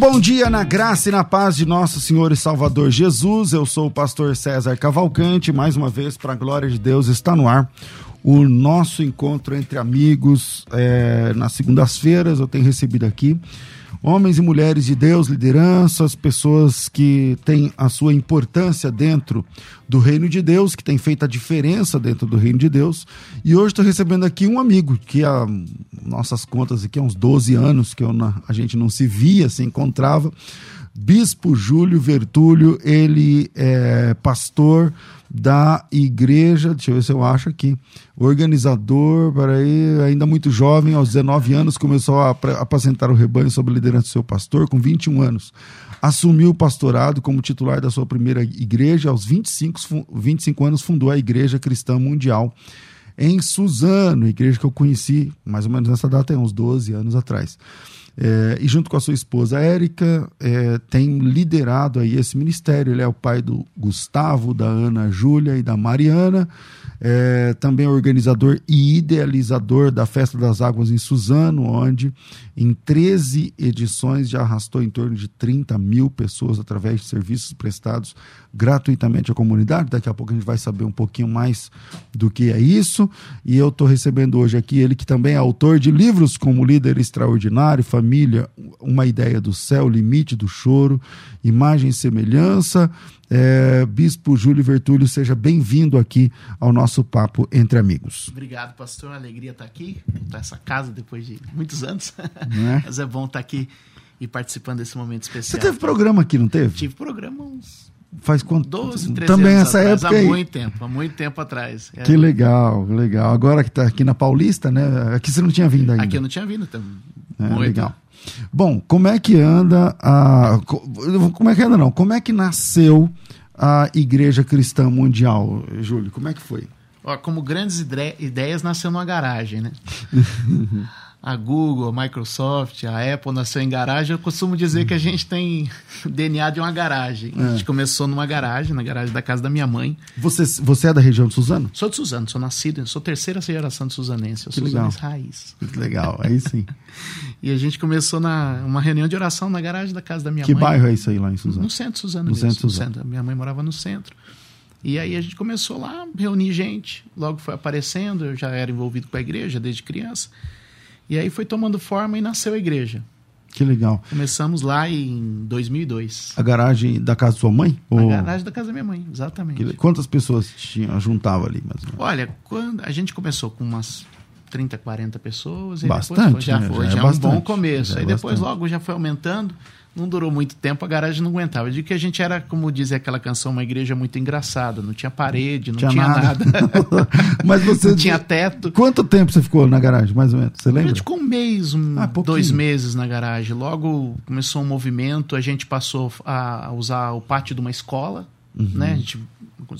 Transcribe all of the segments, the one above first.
Bom dia na graça e na paz de nosso Senhor e Salvador Jesus. Eu sou o pastor César Cavalcante. Mais uma vez, para a glória de Deus, está no ar o nosso encontro entre amigos é, nas segundas-feiras. Eu tenho recebido aqui homens e mulheres de Deus, lideranças, pessoas que têm a sua importância dentro do reino de Deus, que têm feito a diferença dentro do reino de Deus. E hoje estou recebendo aqui um amigo que há nossas contas aqui há uns 12 anos que eu, a gente não se via, se encontrava. Bispo Júlio Vertúlio, ele é pastor da igreja, deixa eu ver se eu acho aqui, organizador, aí ainda muito jovem, aos 19 anos, começou a apacentar o rebanho sob a liderança do seu pastor, com 21 anos. Assumiu o pastorado como titular da sua primeira igreja, aos 25, 25 anos fundou a Igreja Cristã Mundial em Suzano, igreja que eu conheci mais ou menos nessa data, uns 12 anos atrás. É, e junto com a sua esposa Érica, é, tem liderado aí esse ministério. Ele é o pai do Gustavo, da Ana Júlia e da Mariana. É, também organizador e idealizador da Festa das Águas em Suzano, onde em 13 edições já arrastou em torno de 30 mil pessoas através de serviços prestados gratuitamente à comunidade. Daqui a pouco a gente vai saber um pouquinho mais do que é isso. E eu estou recebendo hoje aqui ele que também é autor de livros como Líder Extraordinário, Família, Uma Ideia do Céu, Limite do Choro, Imagem e Semelhança. É, Bispo Júlio Vertúlio, seja bem-vindo aqui ao nosso Papo Entre Amigos. Obrigado, pastor. Alegria estar aqui, estar nessa casa depois de muitos anos. É? Mas é bom estar aqui e participando desse momento especial. Você teve programa aqui, não teve? Tive programa uns Faz quanto? 12, 13 Também anos essa atrás, época há muito tempo, há muito tempo atrás. É, Que legal, legal. Agora que está aqui na Paulista, né? Aqui você não tinha vindo ainda. Aqui eu não tinha vindo também. É, muito. legal. Bom, como é que anda a. co- Como é que anda, não? Como é que nasceu a Igreja Cristã Mundial, Júlio? Como é que foi? Ó, como grandes ide- ideias nasceu numa garagem, né? A Google, a Microsoft, a Apple nasceu em garagem. Eu costumo dizer que a gente tem DNA de uma garagem. A gente começou numa garagem, na garagem da casa da minha mãe. Você, você é da região de Suzano? Sou de Suzano, sou nascido, sou terceira geração de suzanense, eu Que sou suzanense raiz. Que legal, aí sim. E a gente começou na uma reunião de oração na garagem da casa da minha que mãe. bairro é isso aí lá em Suzano? No centro de Suzano No mesmo. centro Suzano. Minha mãe morava no centro. E aí a gente começou lá, reunir gente. Logo foi aparecendo, eu já era envolvido com a igreja desde criança. E aí foi tomando forma e nasceu a igreja. Que legal. Começamos lá em 2002. A garagem da casa da sua mãe? Ou- garagem da casa da minha mãe, exatamente. que Quantas pessoas tinham, juntava ali? Mais ou menos? Olha, quando a gente começou com umas 30, 40 pessoas, e Bastante, depois já né? foi, Já já, é é um bastante, bom começo. é Aí depois bastante. logo já foi aumentando. Não durou muito tempo, a garagem não aguentava. Eu digo que a gente era, como diz aquela canção, uma igreja muito engraçada. Não tinha parede, não Tinha tinha, nada. nada. Mas você. não tinha teto. Quanto tempo você ficou na garagem, mais ou menos? Você A lembra? gente ficou um mês, um, Ah, dois meses na garagem. Logo começou um movimento, a gente passou a usar o pátio de uma escola, Uhum. né? A gente,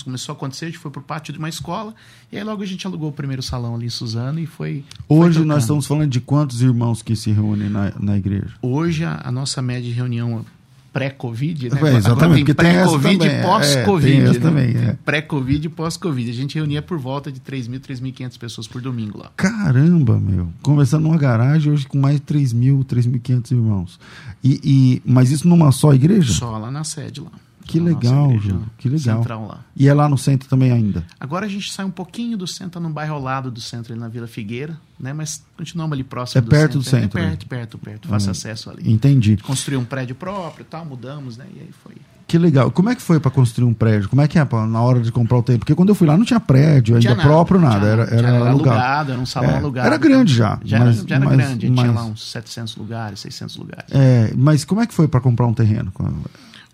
começou a acontecer, a gente foi pro pátio de uma escola e aí logo a gente alugou o primeiro salão ali em Suzano e foi. foi Hoje tocando. nós estamos falando de quantos irmãos que se reúnem na, na igreja? Hoje a, a nossa média de reunião pré-Covid, né? É, exatamente, tem pré-Covid e é, pós-Covid. tem essa né? também, é. Pré-Covid e pós-Covid. A gente reunia por volta de 3.000, 3.500 pessoas por domingo lá. Caramba, meu. Começando numa garagem hoje com mais de 3 mil, 3.500 irmãos. E, e, mas isso numa só igreja? Só lá na sede lá. Que legal, Júlio, que legal. Central lá. E é lá no centro também ainda? Agora a gente sai um pouquinho do centro, tá num bairro ao lado do centro, ali na Vila Figueira, né? Mas continuamos ali próximo É perto do centro. centro, É né? perto, perto, perto. Hum. acesso ali. Entendi. Construiu um prédio próprio e tal, mudamos, né? E aí foi. Que legal. Como é que foi para construir um prédio? Como é que é pra- na hora de comprar o terreno? Porque quando eu fui lá não tinha prédio ainda Tinha nada, próprio, nada. tinha Era, era, Tinha alugado. alugado, era um salão É, alugado. Era grande já. Já, mas, era, já era mas- grande, tinha mas- lá uns 700 lugares, 600 lugares. É, mas como é que foi para comprar um terreno?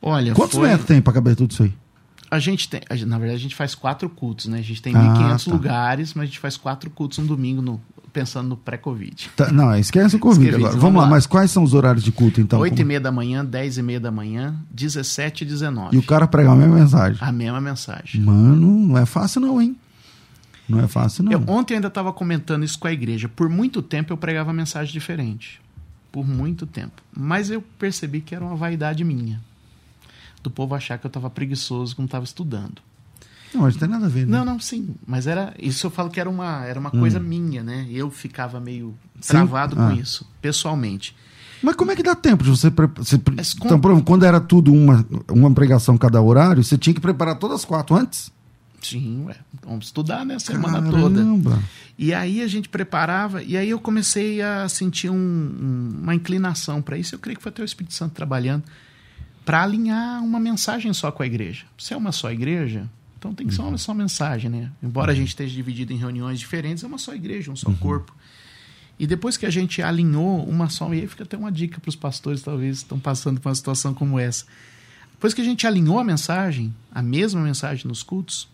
Olha, Quantos foi... metros tem para caber tudo isso aí? A gente tem, na verdade, a gente faz quatro cultos, né? A gente tem Ah, 1.500 tá. lugares, mas a gente faz quatro cultos um domingo no pensando no pré-Covid. Tá, não, esquece o Covid Esquece, agora. vamos Vamos lá, lá. mas quais são os horários de culto então? 8 e meia da manhã, 10 e meia da manhã, 17 e 19. E o cara prega a mesma mensagem. A mesma mensagem. Mano, não é fácil não, hein? Não é fácil não. Eu, ontem eu ainda estava comentando isso com a igreja. Por muito tempo eu pregava mensagem diferente. Por muito tempo. Mas eu percebi que era uma vaidade minha. Do povo achar que eu estava preguiçoso quando estava estudando. Não, mas não tem nada a ver, né? Não, não, sim. Mas era isso eu falo que era uma, era uma coisa minha, né? Eu ficava meio travado Ah. com isso, pessoalmente. Mas como é que dá tempo de você... Pre... você com- Então, quando era tudo uma, uma pregação cada horário, você tinha que preparar todas as quatro antes? Sim, ué, vamos estudar, né? A semana toda. Caramba. E aí a gente preparava, e aí eu comecei a sentir um- um- uma inclinação para isso. Eu creio que foi até o Espírito Santo trabalhando para alinhar uma mensagem só com a igreja. Se é uma só igreja, então tem que ser uma só mensagem, né? Embora a gente esteja dividido em reuniões diferentes, é uma só igreja, um só corpo. E depois que a gente alinhou uma só, e aí fica até uma dica para os pastores, talvez estão passando por uma situação como essa. Depois que a gente alinhou a mensagem, a mesma mensagem nos cultos,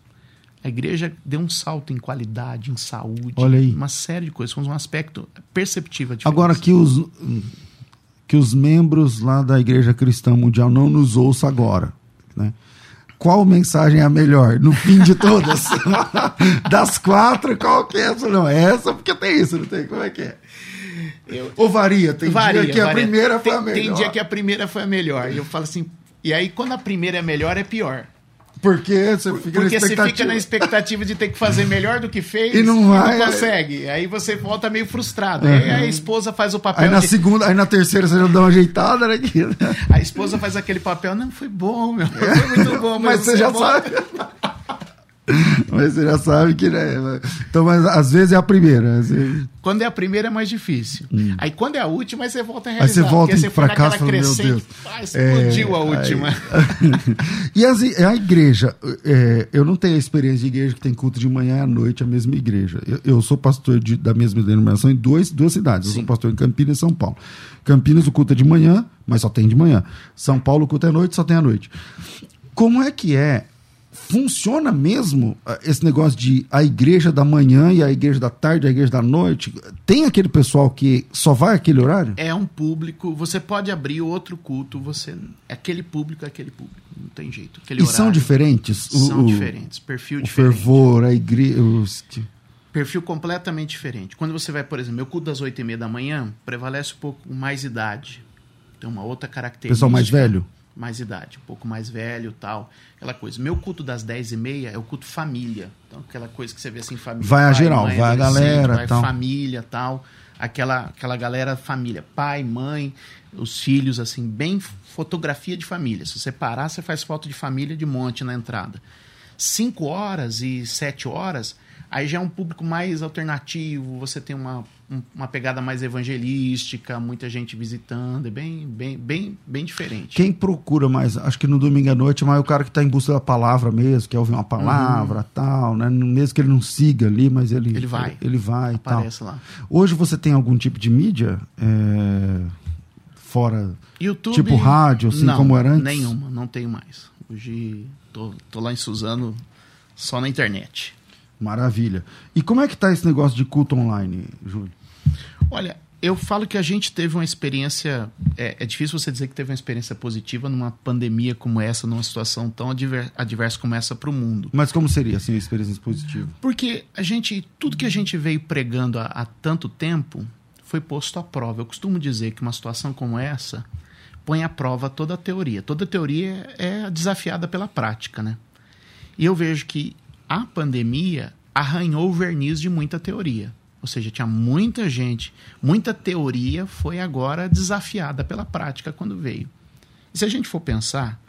a igreja deu um salto em qualidade, em saúde, Olha aí. uma série de coisas. Um aspecto perceptível. Agora que os, que os membros lá da Igreja Cristã Mundial não nos ouçam agora, né? Qual mensagem é a melhor? No fim de todas? das quatro, qual que é essa? Não, é essa porque tem isso, não tem? Como é que é? Ou varia? Tem Varia, dia que a varia. primeira foi tem, a melhor. Tem dia que a primeira foi a melhor. E eu falo assim. E aí, quando a primeira é melhor, é pior. Porque você fica Porque na você expectativa. fica na expectativa de ter que fazer melhor do que fez E não vai, é. consegue. Aí você volta meio frustrado. Aí a esposa faz o papel Aí na de- segunda, aí na terceira você já dá uma ajeitada. Né? A esposa faz aquele papel, não, foi bom, meu. Foi muito bom, Mas você já é bom. sabe. Mas você já sabe que, né? Então, mas às vezes é a primeira. vezes- Quando é a primeira é mais difícil. Aí quando é a última, aí você volta a Aí realizar. você volta porque você foi pra casa e naquela fala, meu. Deus. Ah, explodiu É, a última. e as, a igreja, é, eu não tenho a experiência de igreja que tem culto de manhã e à noite, a mesma igreja. Eu, eu sou pastor de- da mesma denominação em dois, duas cidades. Eu sou Sim. pastor em Campinas e São Paulo. Campinas o culto é de manhã, mas só tem de manhã. São Paulo o culto é à noite, só tem à noite. Como é que é? Funciona mesmo ah, esse negócio de a igreja da manhã e a igreja da tarde, a igreja da noite? Tem aquele pessoal que só vai aquele horário? É um público, você pode abrir outro culto, você aquele público é aquele público, não tem jeito. Aquele E horário. são diferentes? São o- diferentes, perfil O diferente. fervor, a igreja. os- Perfil completamente diferente. Quando você vai, por exemplo, meu culto das 8 e meia da manhã, prevalece um pouco mais idade. Tem uma outra característica. Pessoal mais velho? Mais idade, um pouco mais velho tal. Aquela coisa. Meu culto das 10 e meia é o culto família. Então, aquela coisa que você vê assim, família. Vai a geral, mãe, vai a galera, Vai tal. família tal. Aquela, aquela galera família. Pai, mãe, os filhos, assim, bem fotografia de família. Se você parar, você faz foto de família de monte na entrada. 5 horas e 7 horas, aí já é um público mais alternativo, você tem uma, um- uma pegada mais evangelística, muita gente visitando, é bem, bem, bem, bem diferente. Quem procura mais, acho que no domingo à noite, mas é o cara que está em busca da palavra mesmo, quer ouvir uma palavra tal, né? Mesmo que ele não siga ali, mas ele, Uhum. Ele vai. Ele vai e tal. Aparece lá. Hoje você tem algum tipo de mídia? é, fora. YouTube. Tipo rádio, assim não, como era antes? Nenhuma, não tenho mais. Hoje tô, tô lá em Suzano só na internet. Maravilha. E como é que tá esse negócio de culto online, Júlio? Olha, eu falo que a gente teve uma experiência. É, é difícil você dizer que teve uma experiência positiva numa pandemia como essa, numa situação tão adver- adversa como essa para o mundo. Mas como seria assim, a experiência positiva? Porque a gente, tudo que a gente veio pregando há, há tanto tempo foi posto à prova. Eu costumo dizer que uma situação como essa põe à prova toda a teoria. Toda a teoria é desafiada pela prática, né? E eu vejo que a pandemia arranhou o verniz de muita teoria. Ou seja, tinha muita gente, muita teoria foi agora desafiada pela prática quando veio. E se a gente for pensar,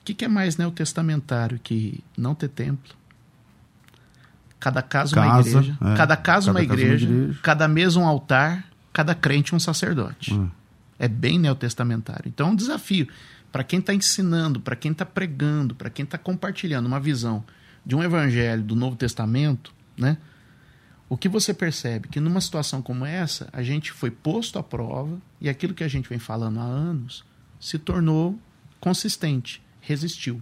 o que, que é mais neotestamentário que não ter templo? Cada casa, uma igreja. é. Cada casa uma Cada uma igreja. igreja. Cada mesa um altar. Cada crente um sacerdote. Hum. É bem neotestamentário. Então é um desafio para quem está ensinando, para quem está pregando, para quem está compartilhando uma visão de um evangelho do Novo Testamento, né? O que você percebe que numa situação como essa, a gente foi posto à prova e aquilo que a gente vem falando há anos se tornou consistente, resistiu.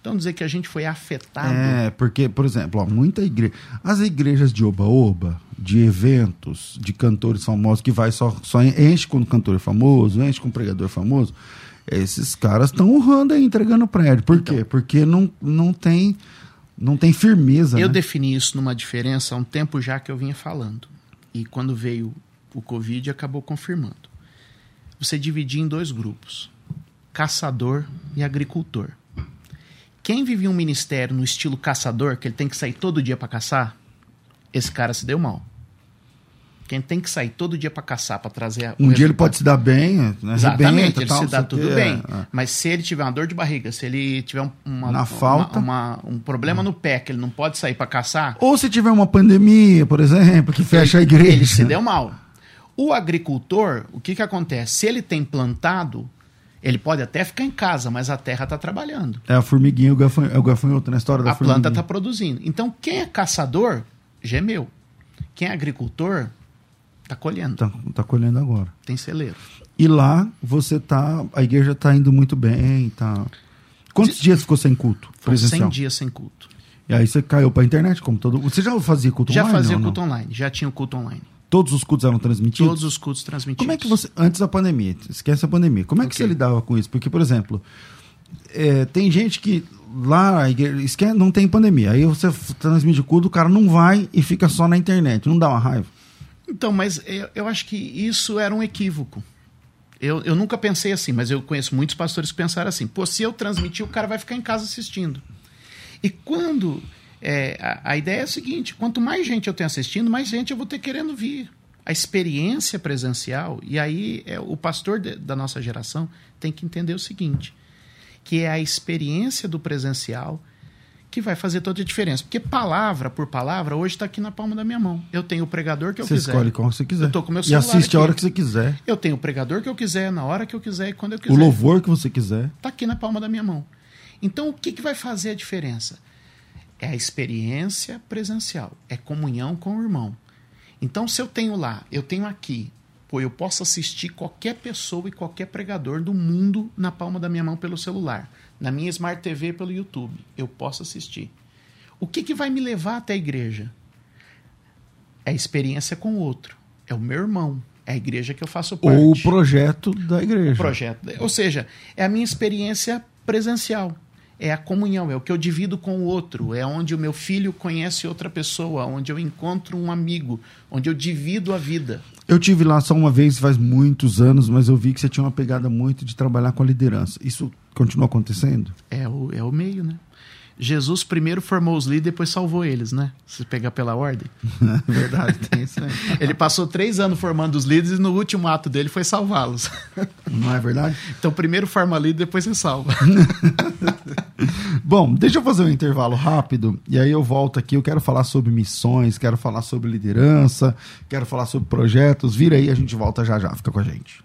Então dizer que a gente foi afetado. É, porque, por exemplo, ó, muita igreja. As igrejas de oba-oba, de eventos, de cantores famosos, que vai só, só enche com cantor famoso, enche com pregador famoso. Esses caras estão honrando aí, entregando prédio. Por Então. quê? Porque não, não tem. Não tem firmeza. Eu né? defini isso numa diferença há um tempo já que eu vinha falando. E quando veio o Covid, acabou confirmando. Você dividia em dois grupos: caçador e agricultor. Quem vivia um ministério no estilo caçador, que ele tem que sair todo dia para caçar, esse cara se deu mal. Quem tem que sair todo dia para caçar, para trazer. Um dia ele pode se dar bem, né? Exatamente, ele tal, se dá tudo bem. é, é. Mas se ele tiver uma dor de barriga, se ele tiver um- uma, Na uma- falta. uma- um problema no pé, que ele não pode sair para caçar, Ou se tiver uma pandemia, por exemplo, que fecha a ele, igreja. ele se deu mal. O agricultor, o que, que acontece? Se ele tem plantado, ele pode até ficar em casa, mas a terra está trabalhando. É a formiguinha, o gafanhoto, é o gafanhoto na história da A planta formiguinha. está produzindo. Então, quem é caçador, gemeu. Quem é agricultor, está colhendo. Tá, tá colhendo agora. Tem celeiro. E lá você tá. A igreja tá indo muito bem. Tá... Quantos dias ficou sem culto? Foram Presencial. 100 dias sem culto. E aí você caiu pra internet, como todo Você já fazia culto Já online? fazia ou não? culto online, já tinha o culto online. Todos os cultos eram transmitidos? Todos os cultos transmitidos. Como é que você. Antes da pandemia, esquece a pandemia. Como é que você lidava com isso? Porque, por exemplo, é, tem gente que lá a igreja, não tem pandemia. Aí você transmite o culto, o cara não vai e fica só na internet. Não dá uma raiva. Então, mas eu, eu acho que isso era um equívoco. Eu, eu nunca pensei assim, mas eu conheço muitos pastores que pensaram assim: pô, se eu transmitir, o cara vai ficar em casa assistindo. E quando. é, a, a ideia é a seguinte: quanto mais gente eu tenho assistindo, mais gente eu vou ter querendo vir. A experiência presencial, e aí é, o pastor de- da nossa geração tem que entender o seguinte: que é a experiência do presencial que vai fazer toda a diferença. Porque palavra por palavra, hoje está aqui na palma da minha mão. Eu tenho o pregador que eu você quiser. escolhe qual você quiser. Eu tô com meu e celular assiste a aqui. hora que você quiser. Eu tenho o pregador que eu quiser, na hora que eu quiser e quando eu quiser. O louvor que você quiser. Está aqui na palma da minha mão. Então, o que, que vai fazer a diferença? É a experiência presencial, é comunhão com o irmão. Então, se eu tenho lá, eu tenho aqui, pô, eu posso assistir qualquer pessoa e qualquer pregador do mundo na palma da minha mão pelo celular, na minha Smart TV pelo YouTube, eu posso assistir. O que, que vai me levar até a igreja? É a experiência com o outro, é o meu irmão, é a igreja que eu faço parte Ou o projeto da igreja. projeto. Ou seja, é a minha experiência presencial. É a comunhão, é o que eu divido com o outro, é onde o meu filho conhece outra pessoa, onde eu encontro um amigo, onde eu divido a vida. Eu tive lá só uma vez, faz muitos anos, mas eu vi que você tinha uma pegada muito de trabalhar com a liderança. Isso continua acontecendo? É o, é o meio, né? Jesus primeiro formou os líderes, depois salvou eles, né? Se pegar pela ordem. É verdade, tem isso aí. Ele passou três anos formando os líderes e no último ato dele foi salvá-los. Não é verdade? Então primeiro forma líder, depois você salva. Bom, deixa eu fazer um intervalo rápido e aí eu volto aqui. Eu quero falar sobre missões, quero falar sobre liderança, quero falar sobre projetos. Vira aí, a gente volta já já. Fica com a gente.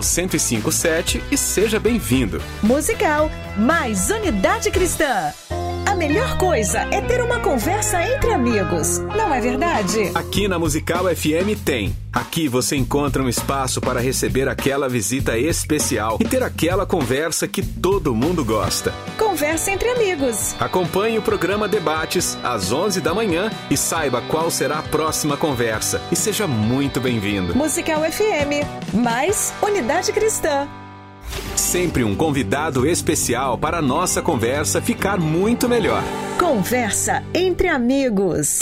1057 e seja bem-vindo. Musical mais Unidade Cristã. A melhor coisa é ter uma conversa entre amigos, não é verdade? Aqui na Musical FM tem. Aqui você encontra um espaço para receber aquela visita especial e ter aquela conversa que todo mundo gosta. Conversa entre amigos. Acompanhe o programa Debates às 11 da manhã e saiba qual será a próxima conversa. E seja muito bem-vindo. Musical FM mais Unidade Cristã. Sempre um convidado especial para a nossa conversa ficar muito melhor. Conversa entre amigos.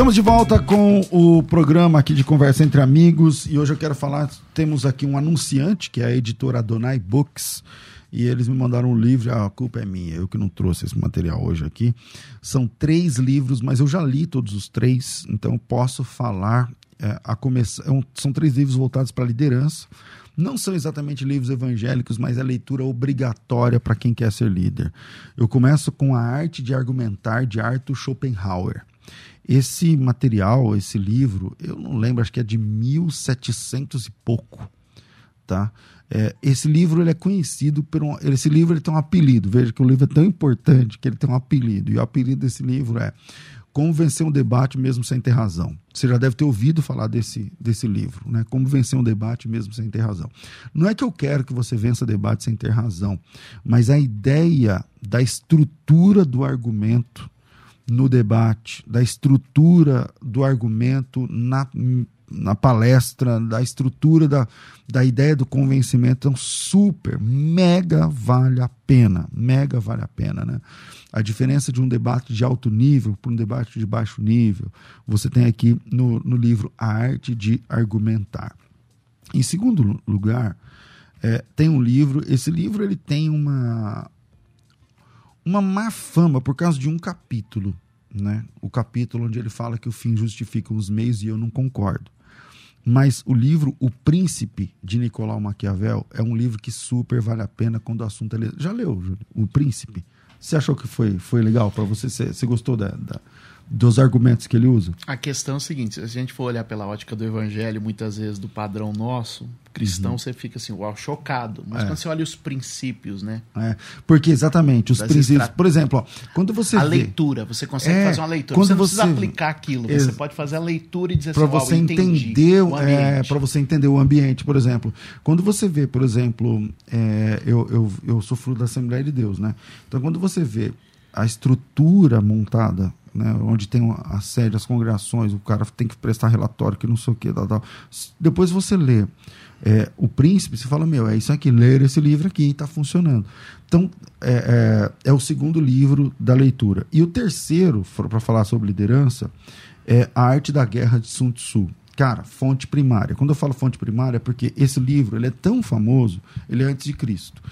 Estamos de volta com o programa aqui de Conversa Entre Amigos e hoje eu quero falar, temos aqui um anunciante, que é a editora Adonai Books, e eles me mandaram um livro, a culpa é minha, eu que não trouxe esse material hoje aqui. São três livros, mas eu já li todos os três, então posso falar, é, a começar, é são três livros voltados para a liderança. não são exatamente livros evangélicos, mas é leitura obrigatória para quem quer ser líder. Eu começo com A Arte de Argumentar, de Arthur Schopenhauer. Esse material, esse livro, eu não lembro, acho que é de 1700 e pouco, tá? É, esse livro ele é conhecido por um, esse livro ele tem um apelido. Veja que o livro é tão importante que ele tem um apelido. E o apelido desse livro é Como vencer um debate mesmo sem ter razão. Você já deve ter ouvido falar desse, desse livro, né? Como vencer um debate mesmo sem ter razão. Não é que eu quero que você vença debate sem ter razão, mas a ideia da estrutura do argumento no debate, da estrutura do argumento na na palestra, da estrutura, da, da ideia do convencimento. Então, super, mega vale a pena. Mega vale a pena, né? A diferença de um debate de alto nível para um debate de baixo nível, você tem aqui no, no livro A Arte de Argumentar. Em segundo lugar, é, tem um livro, esse livro ele tem uma, uma má fama por causa de um capítulo. Né? O capítulo onde ele fala que o fim justifica os meios e eu não concordo. Mas o livro O Príncipe, de Nicolau Maquiavel, é um livro que super vale a pena quando o assunto é. Já leu, Júlio? O Príncipe? Você achou que foi, foi legal para você? Você, gostou da, da, dos argumentos que ele usa? A questão é a seguinte: se a gente for olhar pela ótica do evangelho, muitas vezes do padrão nosso, cristão, uhum. você fica assim, uau, chocado. Mas é. quando você olha os princípios, né? É, porque exatamente, os das princípios. Por exemplo, ó, quando você. A vê, leitura, você consegue é, fazer uma leitura. Quando você não precisa aplicar aquilo, você pode fazer a leitura e dizer pra assim, você entender é, Para você entender o ambiente, por exemplo. Quando você vê, por exemplo, é, eu, eu, eu sou fruto da Assembleia de Deus, né? Então, quando você vê a estrutura montada né, onde tem a sede, as congregações, o cara tem que prestar relatório, que não sei o que, tal, tal. Depois você lê é, o príncipe, você fala, meu, é isso aqui, ler esse livro aqui está funcionando. Então, é, é, é, o segundo livro da leitura. E o terceiro, para falar sobre liderança, é A Arte da Guerra de Sun Tzu. Cara, fonte primária. Quando eu falo fonte primária, é porque esse livro ele é tão famoso, ele é antes de Cristo.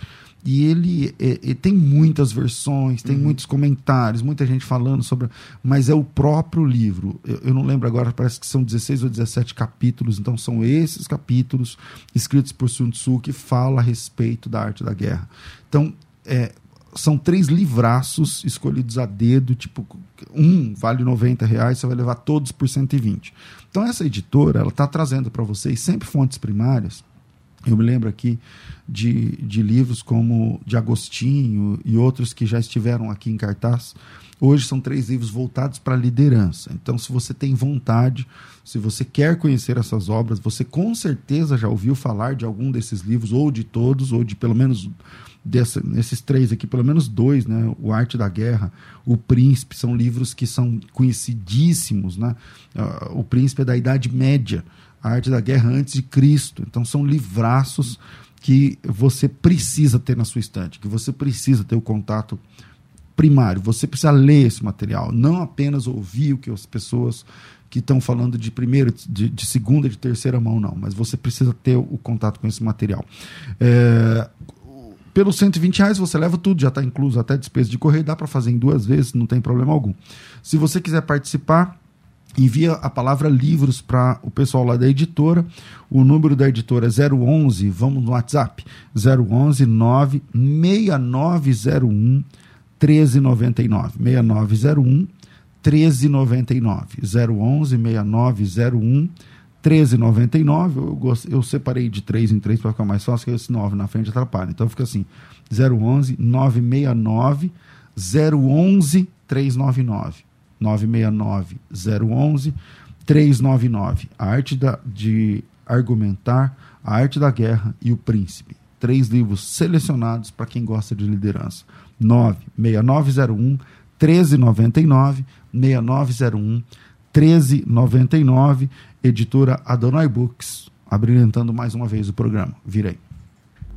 E ele, é, tem muitas versões, tem uhum. muitos comentários, muita gente falando sobre. Mas é o próprio livro. Eu, eu, não lembro agora, parece que são 16 ou 17 capítulos. Então são esses capítulos escritos por Sun Tzu que fala a respeito da arte da guerra. Então, é, são três livraços escolhidos a dedo, tipo, um vale 90 reais, você vai levar todos por 120. Então essa editora, ela está trazendo para vocês sempre fontes primárias eu me lembro aqui de, de livros como de Agostinho e outros que já estiveram aqui em cartaz. Hoje são três livros voltados para a liderança. Então, se você tem vontade, se você quer conhecer essas obras, você com certeza já ouviu falar de algum desses livros, ou de todos, ou de pelo menos dessa, nesses três aqui, pelo menos dois, né? O Arte da Guerra, O Príncipe, são livros que são conhecidíssimos, né? Uh, o Príncipe é da Idade Média arte da guerra antes de Cristo. Então são livraços que você precisa ter na sua estante, que você precisa ter o contato primário. Você precisa ler esse material, não apenas ouvir o que as pessoas que estão falando de primeira, de, de, segunda, de terceira mão, não. Mas você precisa ter o contato com esse material. É, pelos 120 reais você leva tudo, já está incluso até despesa de correio, dá para fazer em duas vezes, não tem problema algum. Se você quiser participar, envia a palavra livros para o pessoal lá da editora. O número da editora é 011, vamos no WhatsApp, 011 96901 1399. 6901 1399. 011 6901 1399. Eu, gost... eu separei de 3 em 3 para ficar mais fácil, que esse 9 na frente atrapalha. Então fica assim: 011 969 011 399. 969 011 399. A arte da, de argumentar, a arte da guerra e o príncipe. Três livros selecionados para quem gosta de liderança. 96901 1399 6901 1399, editora Adonai Books, abrilhantando mais uma vez o programa. Virei.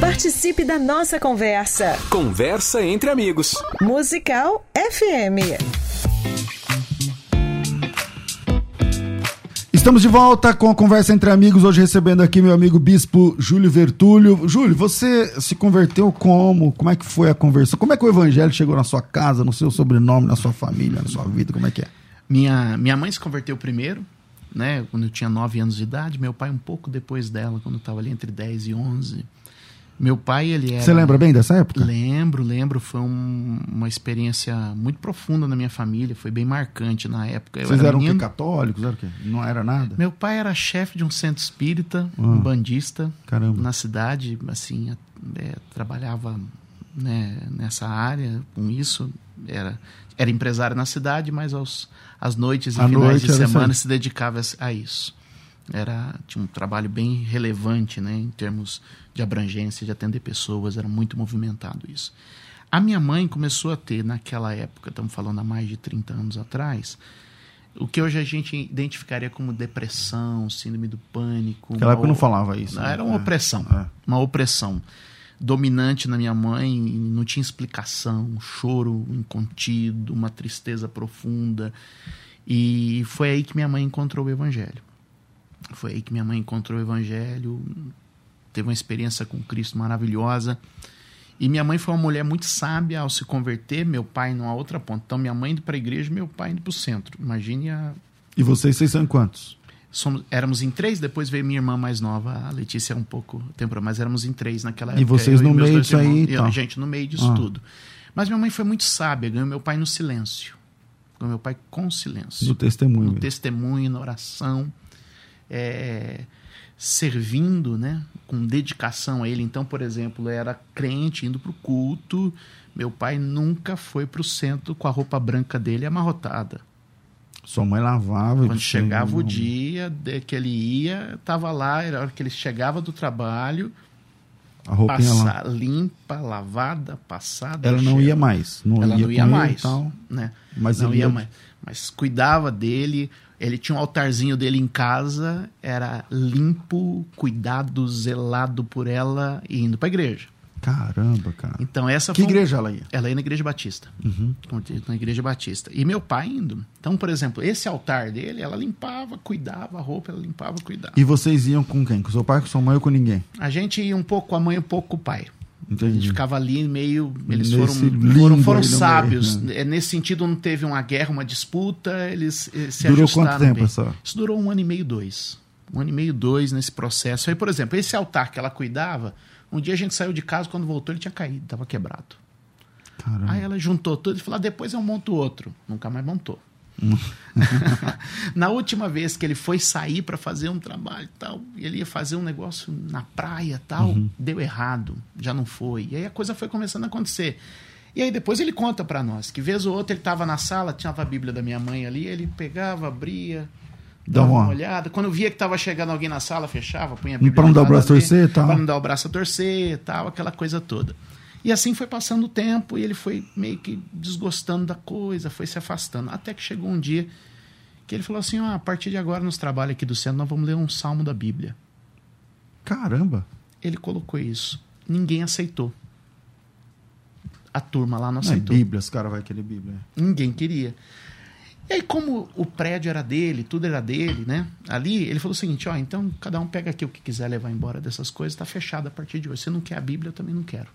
Participe da nossa conversa. Conversa entre amigos. Musical FM. Estamos de volta com a conversa entre amigos, hoje recebendo aqui meu amigo Bispo Júlio Vertúlio. Júlio, você se converteu como? Como é que foi a conversão? Como é que o evangelho chegou na sua casa, no seu sobrenome, na sua família, na sua vida? Como é que é? Minha, minha mãe se converteu primeiro, né? Quando eu tinha 9 anos de idade. Meu pai um pouco depois dela, quando eu estava ali entre 10 e 11. Meu pai, ele era. Você lembra bem dessa época? Lembro, lembro. Foi um, uma experiência muito profunda na minha família. Foi bem marcante na época. Eu Vocês era eram menino... católicos? Era o quê? Não era nada? Meu pai era chefe de um centro espírita, ah, um bandista. Caramba. Na cidade, assim, é, trabalhava né, nessa área com isso. Era, era empresário na cidade, mas aos, às noites e finais noite de semana se dedicava a isso. Era, tinha um trabalho bem relevante né, em termos de abrangência, de atender pessoas, era muito movimentado isso. A minha mãe começou a ter, naquela época, estamos falando há mais de 30 anos atrás, o que hoje a gente identificaria como depressão, síndrome do pânico. Naquela época não falava isso. Né? Era uma é, opressão. É. Uma opressão dominante na minha mãe, não tinha explicação, um choro incontido, uma tristeza profunda. E foi aí que minha mãe encontrou o evangelho. Foi aí que minha mãe encontrou o evangelho, teve uma experiência com Cristo maravilhosa. E minha mãe foi uma mulher muito sábia ao se converter, meu pai numa outra ponta. Então, minha mãe indo para a igreja, meu pai indo para o centro. Imagine a. E vocês, vocês são quantos? Somos, éramos em três, depois veio minha irmã mais nova, a Letícia um pouco tempo, mas éramos em três naquela época. E vocês no meio disso aí? Então. A gente no meio disso ah. tudo. Mas minha mãe foi muito sábia, ganhou meu pai no silêncio. Ganhou meu pai com silêncio. No testemunho. No mesmo. testemunho, na oração. É, servindo, né, com dedicação a ele. Então, por exemplo, era crente indo para o culto. Meu pai nunca foi para o centro com a roupa branca dele amarrotada. Sua mãe lavava. Quando chegava o dia de que ele ia, estava lá, era a hora que ele chegava do trabalho, a roupinha lá. limpa, lavada, passada. Ela não cheiro. ia mais. Não Ela ia não ia mais, né? Mas não ia mais. Mas cuidava dele, ele tinha um altarzinho dele em casa, era limpo, cuidado, zelado por ela e indo para a igreja. Caramba, cara. Então essa Que igreja ela ia? Ela ia na igreja batista. Uhum. Na igreja batista. E meu pai indo. Então, por exemplo, esse altar dele, ela limpava, cuidava a roupa, ela limpava, cuidava. E vocês iam com quem? Com seu pai, com sua mãe ou com ninguém? A gente ia um pouco com a mãe, um pouco com o pai. Entendi. A gente ficava ali meio. Eles foram, foram, foram sábios. Meio, né? Nesse sentido, não teve uma guerra, uma disputa, eles, eles se durou ajustaram. Durou quanto tempo bem. essa? Isso durou um ano e meio, dois. Um ano e meio, dois nesse processo. Aí, por exemplo, esse altar que ela cuidava, um dia a gente saiu de casa, quando voltou, ele tinha caído, estava quebrado. Caramba. Aí ela juntou tudo e falou: ah, depois eu monto outro. Nunca mais montou. na última vez que ele foi sair para fazer um trabalho tal, ele ia fazer um negócio na praia tal, uhum. deu errado, já não foi. E aí a coisa foi começando a acontecer. E aí depois ele conta para nós que vez ou outra ele estava na sala, tinha a Bíblia da minha mãe ali, ele pegava, abria, dava uma olhada. Quando via que estava chegando alguém na sala, fechava, punha a Bíblia. Para não dar o braço a torcer, tal. Para não dar o braço a torcer, tal, aquela coisa toda. E assim foi passando o tempo e ele foi meio que desgostando da coisa, foi se afastando. Até que chegou um dia que ele falou assim: ah, a partir de agora, nos trabalhos aqui do centro, nós vamos ler um salmo da Bíblia. Caramba! Ele colocou isso. Ninguém aceitou. A turma lá não é aceitou. Não, Bíblia, os caras vão querer Bíblia. Ninguém queria. E aí, como o prédio era dele, tudo era dele, né? Ali, ele falou o seguinte: ó, então cada um pega aqui o que quiser levar embora dessas coisas, tá fechado a partir de hoje. Você não quer a Bíblia, eu também não quero.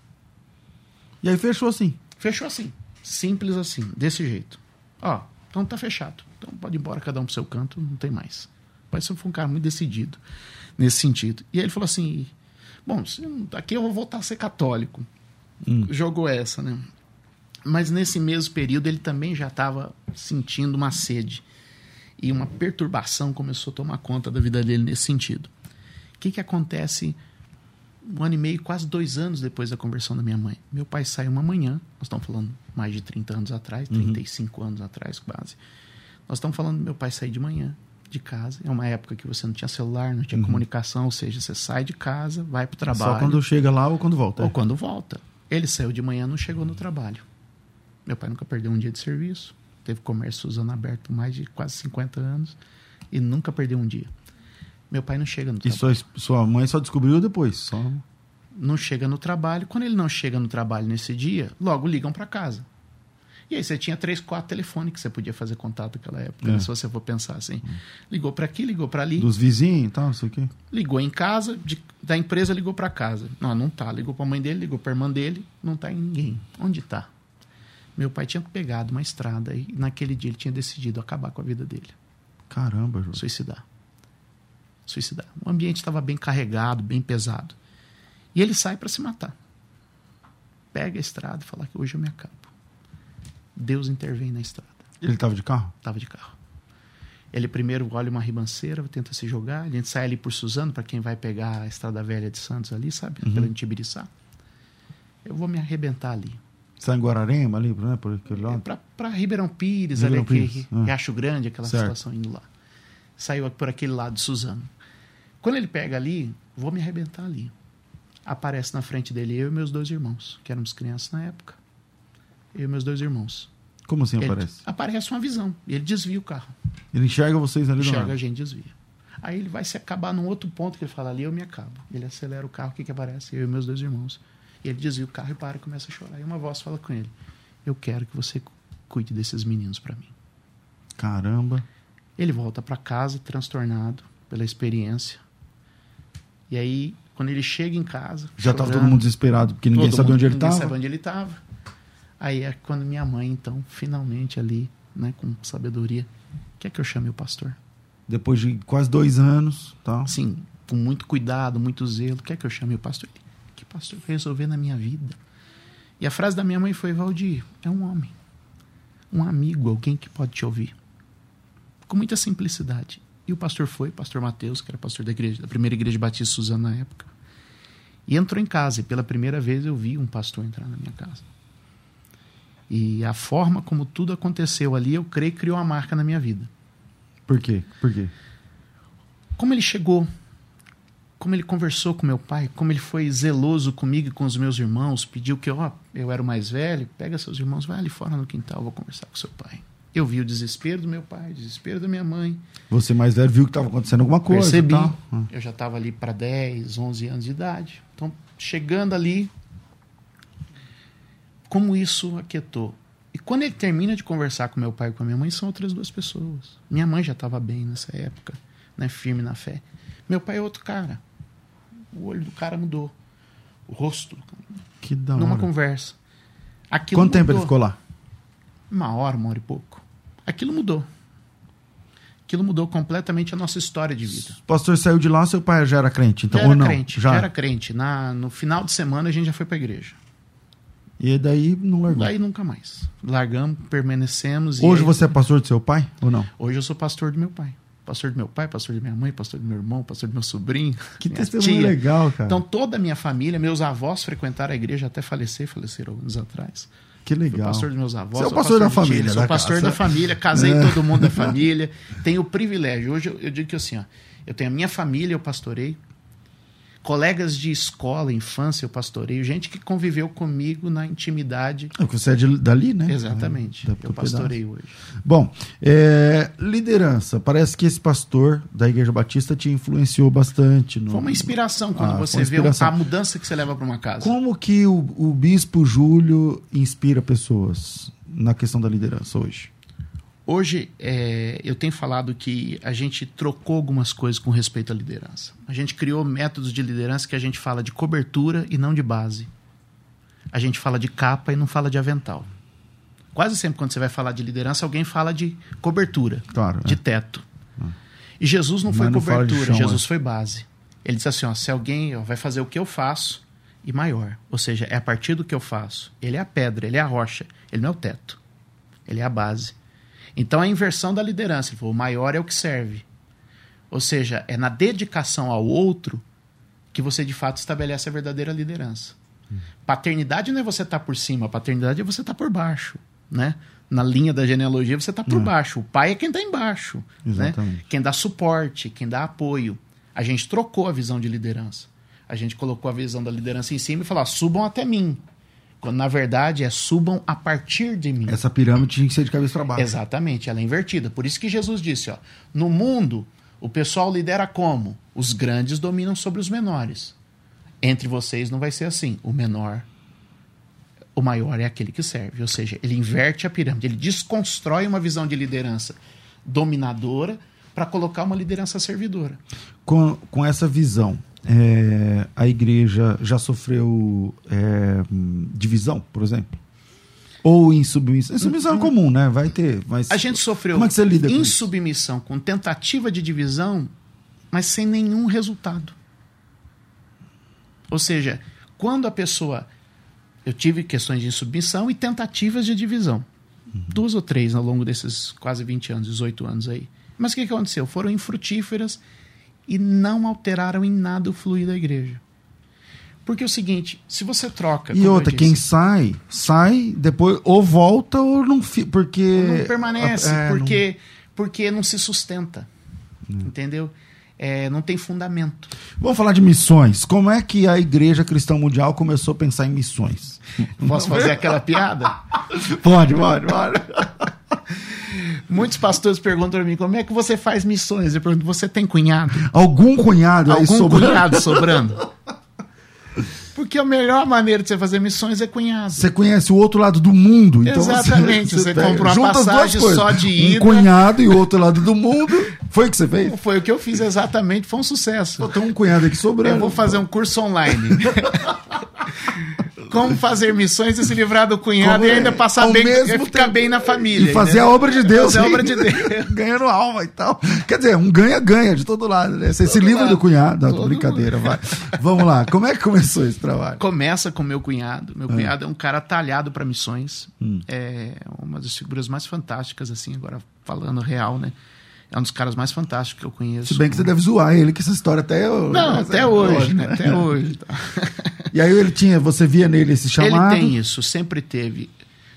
E aí fechou assim? Fechou assim. Simples assim, desse jeito. Ó, então tá fechado. Então pode ir embora cada um pro seu canto, não tem mais. Mas você foi um cara muito decidido nesse sentido. E aí ele falou assim: Bom, aqui eu vou voltar a ser católico. Hum. Jogou essa, né? Mas nesse mesmo período ele também já estava sentindo uma sede. E uma perturbação começou a tomar conta da vida dele nesse sentido. O que, que acontece um ano e meio, quase dois anos depois da conversão da minha mãe. Meu pai saiu uma manhã, nós estamos falando mais de 30 anos atrás, 35 uhum. anos atrás quase. Nós estamos falando do meu pai sair de manhã de casa. É uma época que você não tinha celular, não tinha uhum. comunicação, ou seja, você sai de casa, vai para o trabalho. Só quando chega lá ou quando volta? Ou é. quando volta. Ele saiu de manhã, não chegou no trabalho. Meu pai nunca perdeu um dia de serviço, teve comércio usando aberto mais de quase 50 anos e nunca perdeu um dia. Meu pai não chega no trabalho. E sua, sua mãe só descobriu depois? Só... Não chega no trabalho. Quando ele não chega no trabalho nesse dia, logo ligam para casa. E aí você tinha três, quatro telefones que você podia fazer contato naquela época, é. se você for pensar assim. Ligou para aqui, ligou para ali. Dos vizinhos e tal, não sei o quê. Ligou em casa, de, da empresa ligou para casa. Não, não tá. Ligou para a mãe dele, ligou para irmã dele, não tá em ninguém. Onde tá? Meu pai tinha pegado uma estrada e naquele dia ele tinha decidido acabar com a vida dele. Caramba, João. Suicidar suicidar. O ambiente estava bem carregado, bem pesado. E ele sai para se matar. Pega a estrada e fala que hoje eu me acabo. Deus intervém na estrada. Ele estava de carro? Estava de carro. Ele primeiro olha uma ribanceira, tenta se jogar. A gente sai ali por Suzano, para quem vai pegar a estrada velha de Santos ali, sabe? Uhum. Pela Antibiriçá. Eu vou me arrebentar ali. Sai em Guararema ali, né? Por aquele lado? É, para Ribeirão Pires, Ribeirão ali, Pires. Que, ah. Riacho Grande, aquela certo. situação indo lá. Saiu por aquele lado de Suzano. Quando ele pega ali, vou me arrebentar ali. Aparece na frente dele eu e meus dois irmãos, que éramos crianças na época. Eu e meus dois irmãos. Como assim ele, aparece? Aparece uma visão. E ele desvia o carro. Ele enxerga vocês ali Enxerga a gente, desvia. Aí ele vai se acabar num outro ponto que ele fala ali, eu me acabo. Ele acelera o carro, o que, que aparece? Eu e meus dois irmãos. E ele desvia o carro e para e começa a chorar. E uma voz fala com ele: Eu quero que você cuide desses meninos para mim. Caramba. Ele volta para casa transtornado pela experiência. E aí, quando ele chega em casa. Já estava todo mundo desesperado, porque ninguém sabia onde ele estava. Ninguém sabia onde ele estava. Aí é quando minha mãe, então, finalmente ali, né, com sabedoria, quer que eu chame o pastor? Depois de quase dois anos, tá? Sim, com muito cuidado, muito zelo, quer que eu chame o pastor? Que pastor vai resolver na minha vida? E a frase da minha mãe foi: Valdir, é um homem, um amigo, alguém que pode te ouvir. Com muita simplicidade. E o pastor foi, pastor Mateus, que era pastor da, igreja, da primeira igreja batista Suzana na época. E entrou em casa. E pela primeira vez eu vi um pastor entrar na minha casa. E a forma como tudo aconteceu ali, eu creio que criou uma marca na minha vida. Por quê? Por quê? Como ele chegou, como ele conversou com meu pai, como ele foi zeloso comigo e com os meus irmãos, pediu que ó, eu era o mais velho, pega seus irmãos, vai ali fora no quintal, vou conversar com seu pai. Eu vi o desespero do meu pai, o desespero da minha mãe. Você mais velho viu que estava acontecendo alguma coisa. Percebi. Tá? Eu já estava ali para 10, 11 anos de idade. Então, chegando ali, como isso aquietou. E quando ele termina de conversar com meu pai e com a minha mãe, são outras duas pessoas. Minha mãe já estava bem nessa época, né, firme na fé. Meu pai é outro cara. O olho do cara mudou. O rosto. Que da Numa conversa. Aquilo Quanto mudou. tempo ele ficou lá? Uma hora, uma hora e pouco aquilo mudou. Aquilo mudou completamente a nossa história de vida. O pastor saiu de lá, seu pai já era crente, então já era ou não? Crente, já? já era crente. Na, no final de semana a gente já foi para a igreja. E daí não largou? Daí nunca mais. Largamos, permanecemos. Hoje aí... você é pastor do seu pai ou não? Hoje eu sou pastor do meu pai. Pastor do meu pai, pastor de minha mãe, pastor do meu irmão, pastor do meu sobrinho. Que testemunho legal, cara. Então toda a minha família, meus avós frequentaram a igreja até falecer, faleceram anos atrás. Que legal. Sou pastor dos meus avós. Você é o pastor, pastor da família, Chile, Sou da pastor casa. da família, casei é. todo mundo da família. Tenho o privilégio. Hoje eu, eu digo que assim, ó, eu tenho a minha família, eu pastorei colegas de escola, infância, eu pastoreio, gente que conviveu comigo na intimidade. É que você é de, dali, né? Exatamente. É, eu pastoreio hoje. Bom, é, liderança. Parece que esse pastor da Igreja Batista te influenciou bastante. No... Foi uma inspiração quando ah, você inspiração. vê a mudança que você leva para uma casa. Como que o, o bispo Júlio inspira pessoas na questão da liderança hoje? Hoje, é, eu tenho falado que a gente trocou algumas coisas com respeito à liderança. A gente criou métodos de liderança que a gente fala de cobertura e não de base. A gente fala de capa e não fala de avental. Quase sempre, quando você vai falar de liderança, alguém fala de cobertura, claro, de é. teto. É. E Jesus não Mas foi não cobertura, chão, Jesus é. foi base. Ele disse assim: ó, se alguém ó, vai fazer o que eu faço e maior, ou seja, é a partir do que eu faço. Ele é a pedra, ele é a rocha, ele não é o teto, ele é a base. Então a inversão da liderança. Ele falou, o maior é o que serve. Ou seja, é na dedicação ao outro que você de fato estabelece a verdadeira liderança. Paternidade não é você estar tá por cima, paternidade é você estar tá por baixo, né? Na linha da genealogia você está por é. baixo. O pai é quem está embaixo, né? Quem dá suporte, quem dá apoio. A gente trocou a visão de liderança. A gente colocou a visão da liderança em cima e falou: subam até mim. Quando na verdade é subam a partir de mim. Essa pirâmide tinha que ser de cabeça para baixo. Exatamente, ela é invertida. Por isso que Jesus disse: ó, no mundo o pessoal lidera como? Os grandes dominam sobre os menores. Entre vocês não vai ser assim. O menor, o maior é aquele que serve. Ou seja, ele inverte a pirâmide, ele desconstrói uma visão de liderança dominadora para colocar uma liderança servidora. Com, com essa visão, é, a igreja já sofreu é, divisão, por exemplo? Ou em submissão? Em submissão é comum, né? Vai ter. Mas a gente sofreu como é que você lida em submissão, com tentativa de divisão, mas sem nenhum resultado. Ou seja, quando a pessoa. Eu tive questões de submissão e tentativas de divisão. Uhum. Duas ou três ao longo desses quase 20 anos, 18 anos aí. Mas o que aconteceu? Foram infrutíferas e não alteraram em nada o fluir da igreja. Porque é o seguinte, se você troca. E outra, disse, quem sai, sai, depois ou volta ou não fica. Porque. Não permanece, é, porque, não... porque não se sustenta. Hum. Entendeu? é, não tem fundamento. Vamos falar de missões. Como é que a Igreja Cristã Mundial começou a pensar em missões? Posso fazer aquela piada? pode, pode, pode. Muitos pastores perguntam para mim como é que você faz missões. Eu pergunto, você tem cunhado? Algum cunhado Algum sobrando? cunhado sobrando? Porque a melhor maneira de você fazer missões é cunhado. Você conhece o outro lado do mundo. Então Exatamente. Você, você, você compra uma passagem só de ida. Um cunhado e o outro lado do mundo. Foi o que você fez? Foi o que eu fiz exatamente. Foi um sucesso. Tem um cunhado aqui sobrando. Eu vou fazer um curso online. como fazer missões e se livrar do cunhado como e ainda passar bem, ficar tempo, bem na família. E fazer a obra de Deus. Fazer a obra de Deus. Ganhando alma e tal. Quer dizer, um ganha-ganha de todo lado, né? Você se livra do cunhado. Não, brincadeira, vai. Vamos lá. Como é que começou esse trabalho? Começa com meu cunhado. Meu cunhado é, é um cara talhado para missões. Hum. É uma das figuras mais fantásticas, assim, agora falando real, né? É um dos caras mais fantásticos que eu conheço. Se bem que você deve zoar ele, que essa história até hoje. Não, até hoje, né? Até hoje. Tá. E aí ele tinha, você via nele esse chamado? Ele tem isso, sempre teve.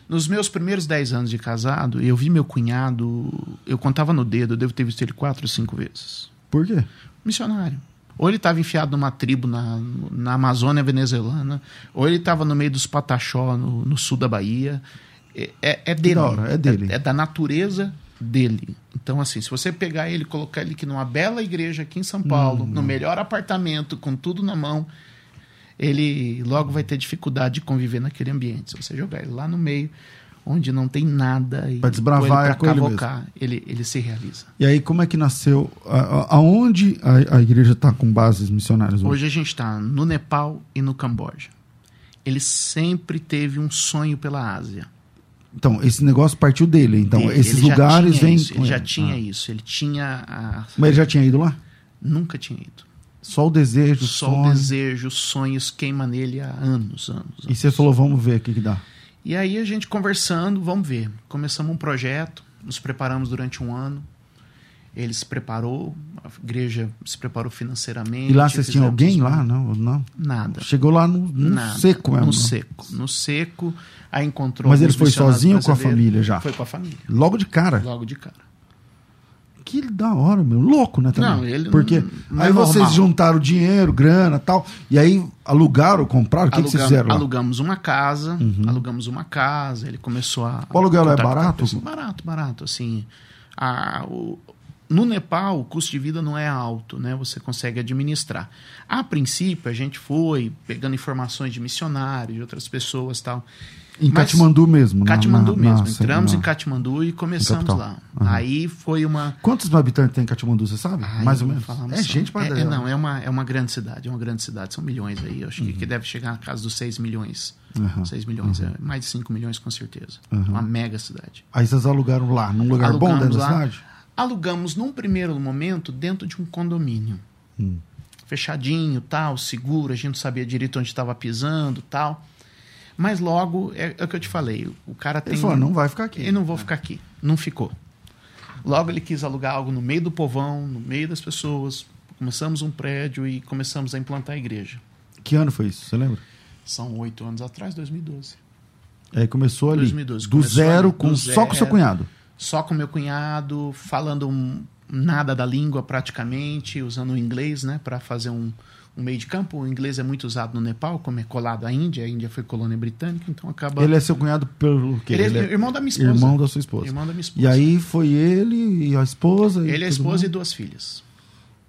Nos meus primeiros 10 anos de casado, eu vi meu cunhado, eu contava no dedo, eu devo ter visto ele quatro ou cinco vezes. Por quê? Missionário. Ou ele estava enfiado numa tribo na, na Amazônia venezuelana, ou ele estava no meio dos Pataxó, no, no sul da Bahia. É, é, é dele. Hora, é dele. É, é da natureza dele. Então, assim, se você pegar ele e colocar ele aqui numa bela igreja aqui em São Paulo, hum, no melhor apartamento, com tudo na mão, ele logo vai ter dificuldade de conviver naquele ambiente. Se você jogar ele lá no meio, onde não tem nada e para desbravar para cavocar, ele, ele, ele, se realiza. E aí como é que nasceu? A, aonde a, a igreja está com bases missionárias hoje? Hoje a gente está no Nepal e no Camboja. Ele sempre teve um sonho pela Ásia. Então, esse negócio partiu dele. Então, esses ele lugares vêm. Ele já tinha ah. isso. Ele tinha. A... Mas ele já tinha ido lá? Nunca tinha ido. Só o desejo, Só sonho. o desejo, sonhos queima nele há anos, anos. anos. E você falou, vamos ver o que, que dá. E aí a gente conversando, vamos ver. Começamos um projeto, nos preparamos durante um ano. Ele se preparou, a igreja se preparou financeiramente. E lá vocês tinham alguém lá? Não, não. Nada. Chegou lá no, no Nada. seco mesmo. No seco. No seco. Aí encontrou. Mas ele foi sozinho ou com a família já? Foi com a família. Logo de cara? Logo de cara que da hora, meu. Louco, né? Também. Não, ele Porque não, aí é vocês juntaram dinheiro, grana tal. E aí alugaram, compraram? O que, que vocês fizeram? Lá? Alugamos uma casa. Uhum. Alugamos uma casa. Ele começou a. O aluguel é barato? Barato, barato. Assim. A, o, no Nepal, o custo de vida não é alto, né? Você consegue administrar. A princípio, a gente foi pegando informações de missionários, de outras pessoas tal. Em Mas, Katmandu mesmo? Katmandu na, mesmo. Na, Entramos em Katmandu e começamos lá. Uhum. Aí foi uma. Quantos habitantes tem em Katmandu, você sabe? Ai, Mais ou menos. É gente para é, é, Não, é uma, é uma grande cidade. É uma grande cidade. São milhões aí. Eu acho uhum. que deve chegar na casa dos 6 milhões. Uhum. 6 milhões. Uhum. É mais de 5 milhões, com certeza. Uhum. Uma mega cidade. Aí vocês alugaram lá, num lugar Alugamos bom dentro lá, da cidade? Alugamos num primeiro momento dentro de um condomínio. Hum. Fechadinho, tal, seguro. A gente não sabia direito onde estava pisando, tal. Mas logo, é, é, o que eu te falei, o cara tem... Ele falou, não vai ficar aqui. Eu não vou ficar aqui. Não ficou. Logo ele quis alugar algo no meio do povão, no meio das pessoas, Começamos um prédio e começamos a implantar a igreja. Que ano foi isso? Você lembra? São oito anos atrás, 2012. Aí começou ali. 2012. Do Começou zero, ali, com, do só com seu cunhado. Só com meu cunhado, falando um- nada da língua praticamente, usando o inglês, né, para fazer um, um meio de campo. O inglês é muito usado no Nepal, como é colado à Índia. A Índia foi colônia britânica, então acaba. Ele é seu cunhado pelo quê? Ele é irmão da minha esposa. Irmão da sua esposa. Irmão da minha esposa. E aí foi ele e a esposa. e Ele é a esposa e mundo? duas filhas.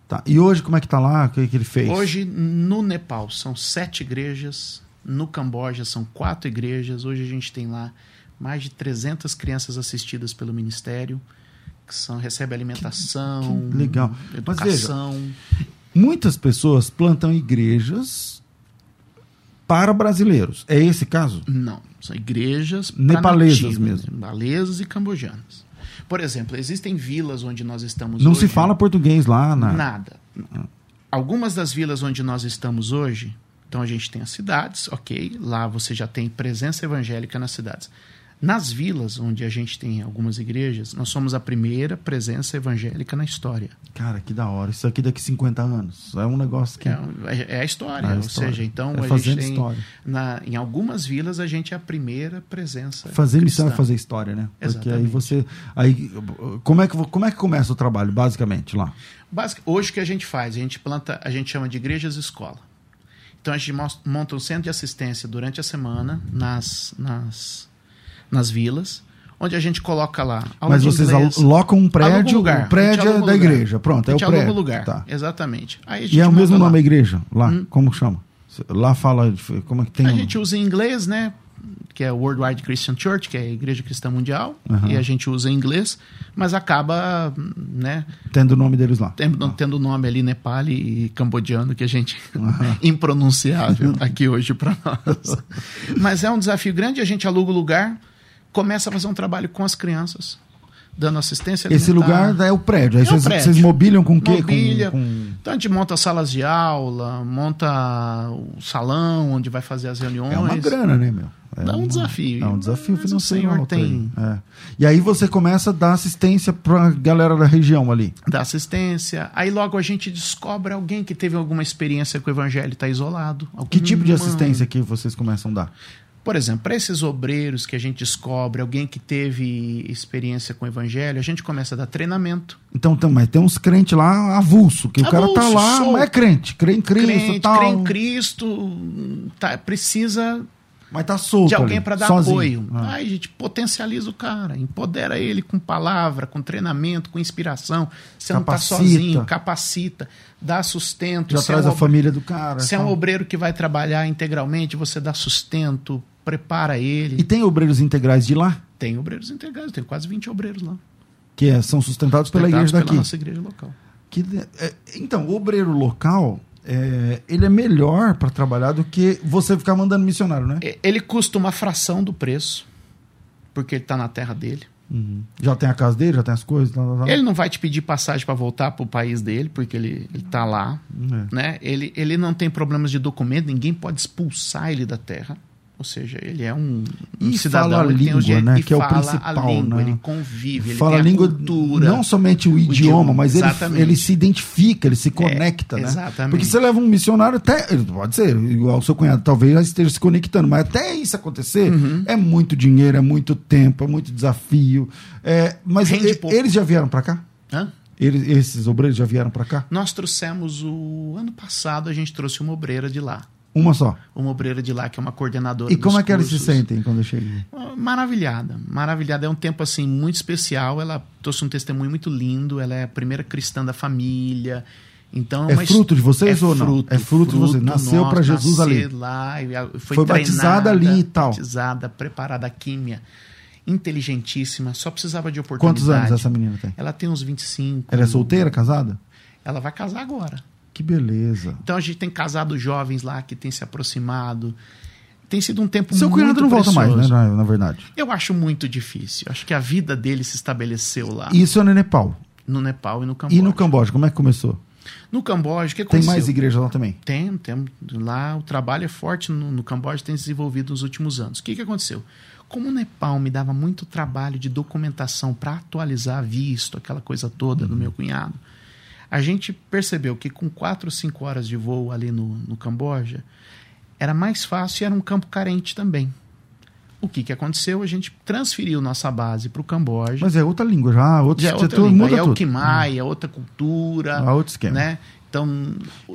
Tá. E hoje como é que tá lá? O que, que ele fez? Hoje, no Nepal, são sete igrejas. No Camboja, são quatro igrejas. Hoje a gente tem lá mais de 300 crianças assistidas pelo Ministério, que são, recebem alimentação, que legal. Mas veja, educação. Muitas pessoas plantam igrejas para brasileiros. É esse caso? Não, são igrejas Nepalesas mesmo. Nepalesas e cambojanas. Por exemplo, existem vilas onde nós estamos Não hoje. se fala português lá na. Nada. Algumas das vilas onde nós estamos hoje, então a gente tem as cidades, ok, lá você já tem presença evangélica nas cidades. Nas vilas onde a gente tem algumas igrejas, nós somos a primeira presença evangélica na história. Cara, que da hora. Isso aqui daqui 50 anos. É um negócio que. É, é a história, É a ou história. seja, então É a fazendo tem história. na, em algumas vilas a gente é a primeira presença. Fazer missão é cristã. fazer história, né? Porque aí você. Aí, como, é que, como é que começa o trabalho, basicamente, lá? Basic- hoje o que a gente faz? A gente planta, a gente chama de igrejas escola. Então a gente monta um centro de assistência durante a semana nas, nas, nas vilas, onde a gente coloca lá. Mas vocês inglês, alocam um prédio, lugar, o a gente prédio é da lugar. igreja. Pronto, é o prédio. o lugar. Tá. Exatamente. E é o mesmo lá. nome da igreja? Lá, como chama? Lá fala. Como é que tem? A um- gente usa em inglês, né? Que é o Worldwide Christian Church, que é a Igreja Cristã Mundial, Aham. e a gente usa em inglês, mas acaba, né, Tendo o nome deles lá. tendo, tendo nome ali Nepali e cambodiano que a gente impronunciável aqui hoje para nós. Mas é um desafio grande, a gente aluga o lugar, começa a fazer um trabalho com as crianças, dando assistência Esse alimentar. lugar é o prédio. Aí É o vocês, prédio. vocês mobiliam com o quê? Com- com- Então a gente monta salas de aula, monta o salão onde vai fazer as reuniões. É uma grana, né, meu? É Dá um uma- desafio. É um desafio Mas o financeiro. Senhor alto aí. tem. É. E aí você começa a dar assistência pra galera da região ali. da assistência. Aí logo a gente descobre alguém que teve alguma experiência com o evangelho e está isolado. Que Algum tipo de assistência que vocês começam a dar? Por exemplo, para esses obreiros que a gente descobre, alguém que teve experiência com o evangelho, a gente começa a dar treinamento. Então, tem, mas tem uns crentes lá avulso, que o cara tá Avulso, lá, solto. mas é crente, crê em Cristo crente, tal. crê em Cristo, tá, precisa Mas tá solto de alguém para dar sozinho. apoio. Ah. Aí a gente potencializa o cara, empodera ele com palavra, com treinamento, com inspiração. Você não Capacita. está sozinho, capacita, dá sustento. Já Você é traz um a ob- família do cara. Se é um obreiro que vai trabalhar integralmente, você dá sustento, prepara ele. E tem obreiros integrais de lá, Tem obreiros integrados, tem quase 20 obreiros lá. que é- são sustentados pela Sustentados igreja pela daqui. nossa igreja local. Que, é, então, o obreiro local, é, ele é melhor para trabalhar do que você ficar mandando missionário, né? Ele custa uma fração do preço, porque ele está na terra dele. Uhum. Já tem a casa dele, já tem as coisas. Ele não vai te pedir passagem para voltar para o país dele, porque ele está lá. É. Né? Ele, ele não tem problemas de documento, ninguém pode expulsar ele da terra. Ou seja, ele é um, um cidadão fala a ele língua, direitos- né, que é o principal, língua, né? ele convive, ele Fala a a língua, cultura. não somente o, idioma, idioma, mas ele, exatamente. ele se identifica, ele se conecta, né? exatamente. Porque você leva um missionário até, ele pode ser, igual o seu cunhado, talvez já esteja se conectando, mas até isso acontecer, Uhum. é muito dinheiro, é muito tempo, é muito desafio. É, mas e- pouco. eles já vieram para cá? Hã? Eles, esses obreiros já vieram para cá? Nós trouxemos o ano passado, a gente trouxe uma obreira de lá. Uma só. Uma obreira de lá, que é uma coordenadora E como é que eles se cursos. sentem quando cheguei? Ah, Maravilhada, maravilhada. É um tempo assim muito especial. Ela trouxe um testemunho muito lindo. Ela é a primeira cristã da família. Então É fruto de vocês ou não? É fruto de vocês. Nasceu pra Jesus ali. lá, foi, Foi treinada, batizada ali e tal. Batizada, preparada a químia. Inteligentíssima, só precisava de oportunidade. Quantos anos essa menina tem? Ela tem uns 25. Ela é solteira, casada? Ela vai casar agora. Que beleza. Então a gente tem casado jovens lá que têm se aproximado. Tem sido um tempo Seu muito cunhado não volta mais, né? precioso. Na, na verdade. Eu acho muito difícil. Acho que a vida dele se estabeleceu lá, Isso é no Nepal. no Nepal e no Camboja. E no Camboja, como é que começou? No Camboja, o que Tem aconteceu? mais igrejas lá também. Tem, tem. Lá o trabalho é forte no, no Camboja, tem se desenvolvido nos últimos anos. O que, que aconteceu? Como o Nepal me dava muito trabalho de documentação para atualizar visto, aquela coisa toda Uhum. do meu cunhado, A gente percebeu que com quatro, cinco horas de voo ali no, no Camboja, era mais fácil e era um campo carente também. O que, que aconteceu? A gente transferiu nossa base para o Camboja. Mas é outra língua já, outro já é outra língua. Muda é o Khmer, é outra cultura. É outro esquema. Né? Então,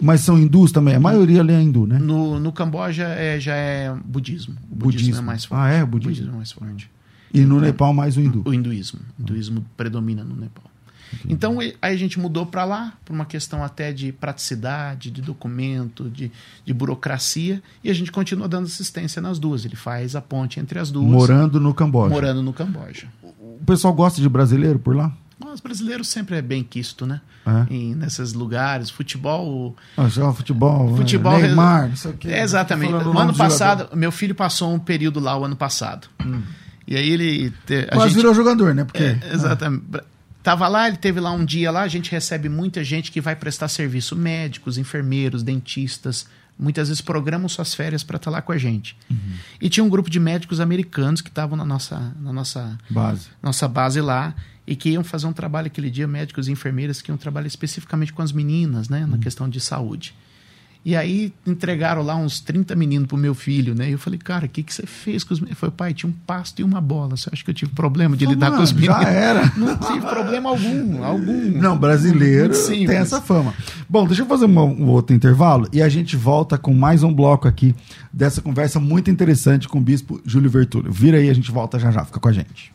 Mas são hindus também? A maioria ali é hindu, né? No, no Camboja é, já é budismo. O budismo, budismo, é mais forte. Ah, é? O budismo? O budismo é mais forte. E no então, Nepal mais o hindu? O hinduísmo. O hinduísmo predomina no Nepal. Então aí a gente mudou para lá, por uma questão até de praticidade, de documento, de, de burocracia, e a gente continua dando assistência nas duas. Ele faz a ponte entre as duas. Morando no Camboja. Morando no Camboja. O pessoal gosta de brasileiro por lá? Os brasileiros sempre é bem quisto, né? É. Em, nesses lugares. Futebol. Ah, já, futebol. Futebol. Neymar, isso aqui. É, exatamente. O ano passado, jogador. meu filho passou um período lá o ano passado. Hum. E aí ele. Quase gente, virou jogador, né? Porque, é, exatamente. Tava lá, ele teve lá um dia lá, a gente recebe muita gente que vai prestar serviço, médicos, enfermeiros, dentistas, muitas vezes programam suas férias para estar tá lá com a gente. Uhum. E tinha um grupo de médicos americanos que estavam na nossa, na nossa base. nossa base lá e que iam fazer um trabalho aquele dia, médicos e enfermeiras que iam trabalhar especificamente com as meninas, né, na uhum. questão de saúde. E aí entregaram lá uns 30 meninos pro meu filho, né? E eu falei, cara, o que, que você fez com os meninos? Falou, pai, tinha um pasto e uma bola. Você acha que eu tive problema de lidar com os meninos? Já era. Não tive problema algum, algum. Não, brasileiro Sim, tem essa fama. Bom, deixa eu fazer um, um outro intervalo e a gente volta com mais um bloco aqui dessa conversa muito interessante com o bispo Júlio Vertúlio. Vira aí, a gente volta já já. Fica com a gente.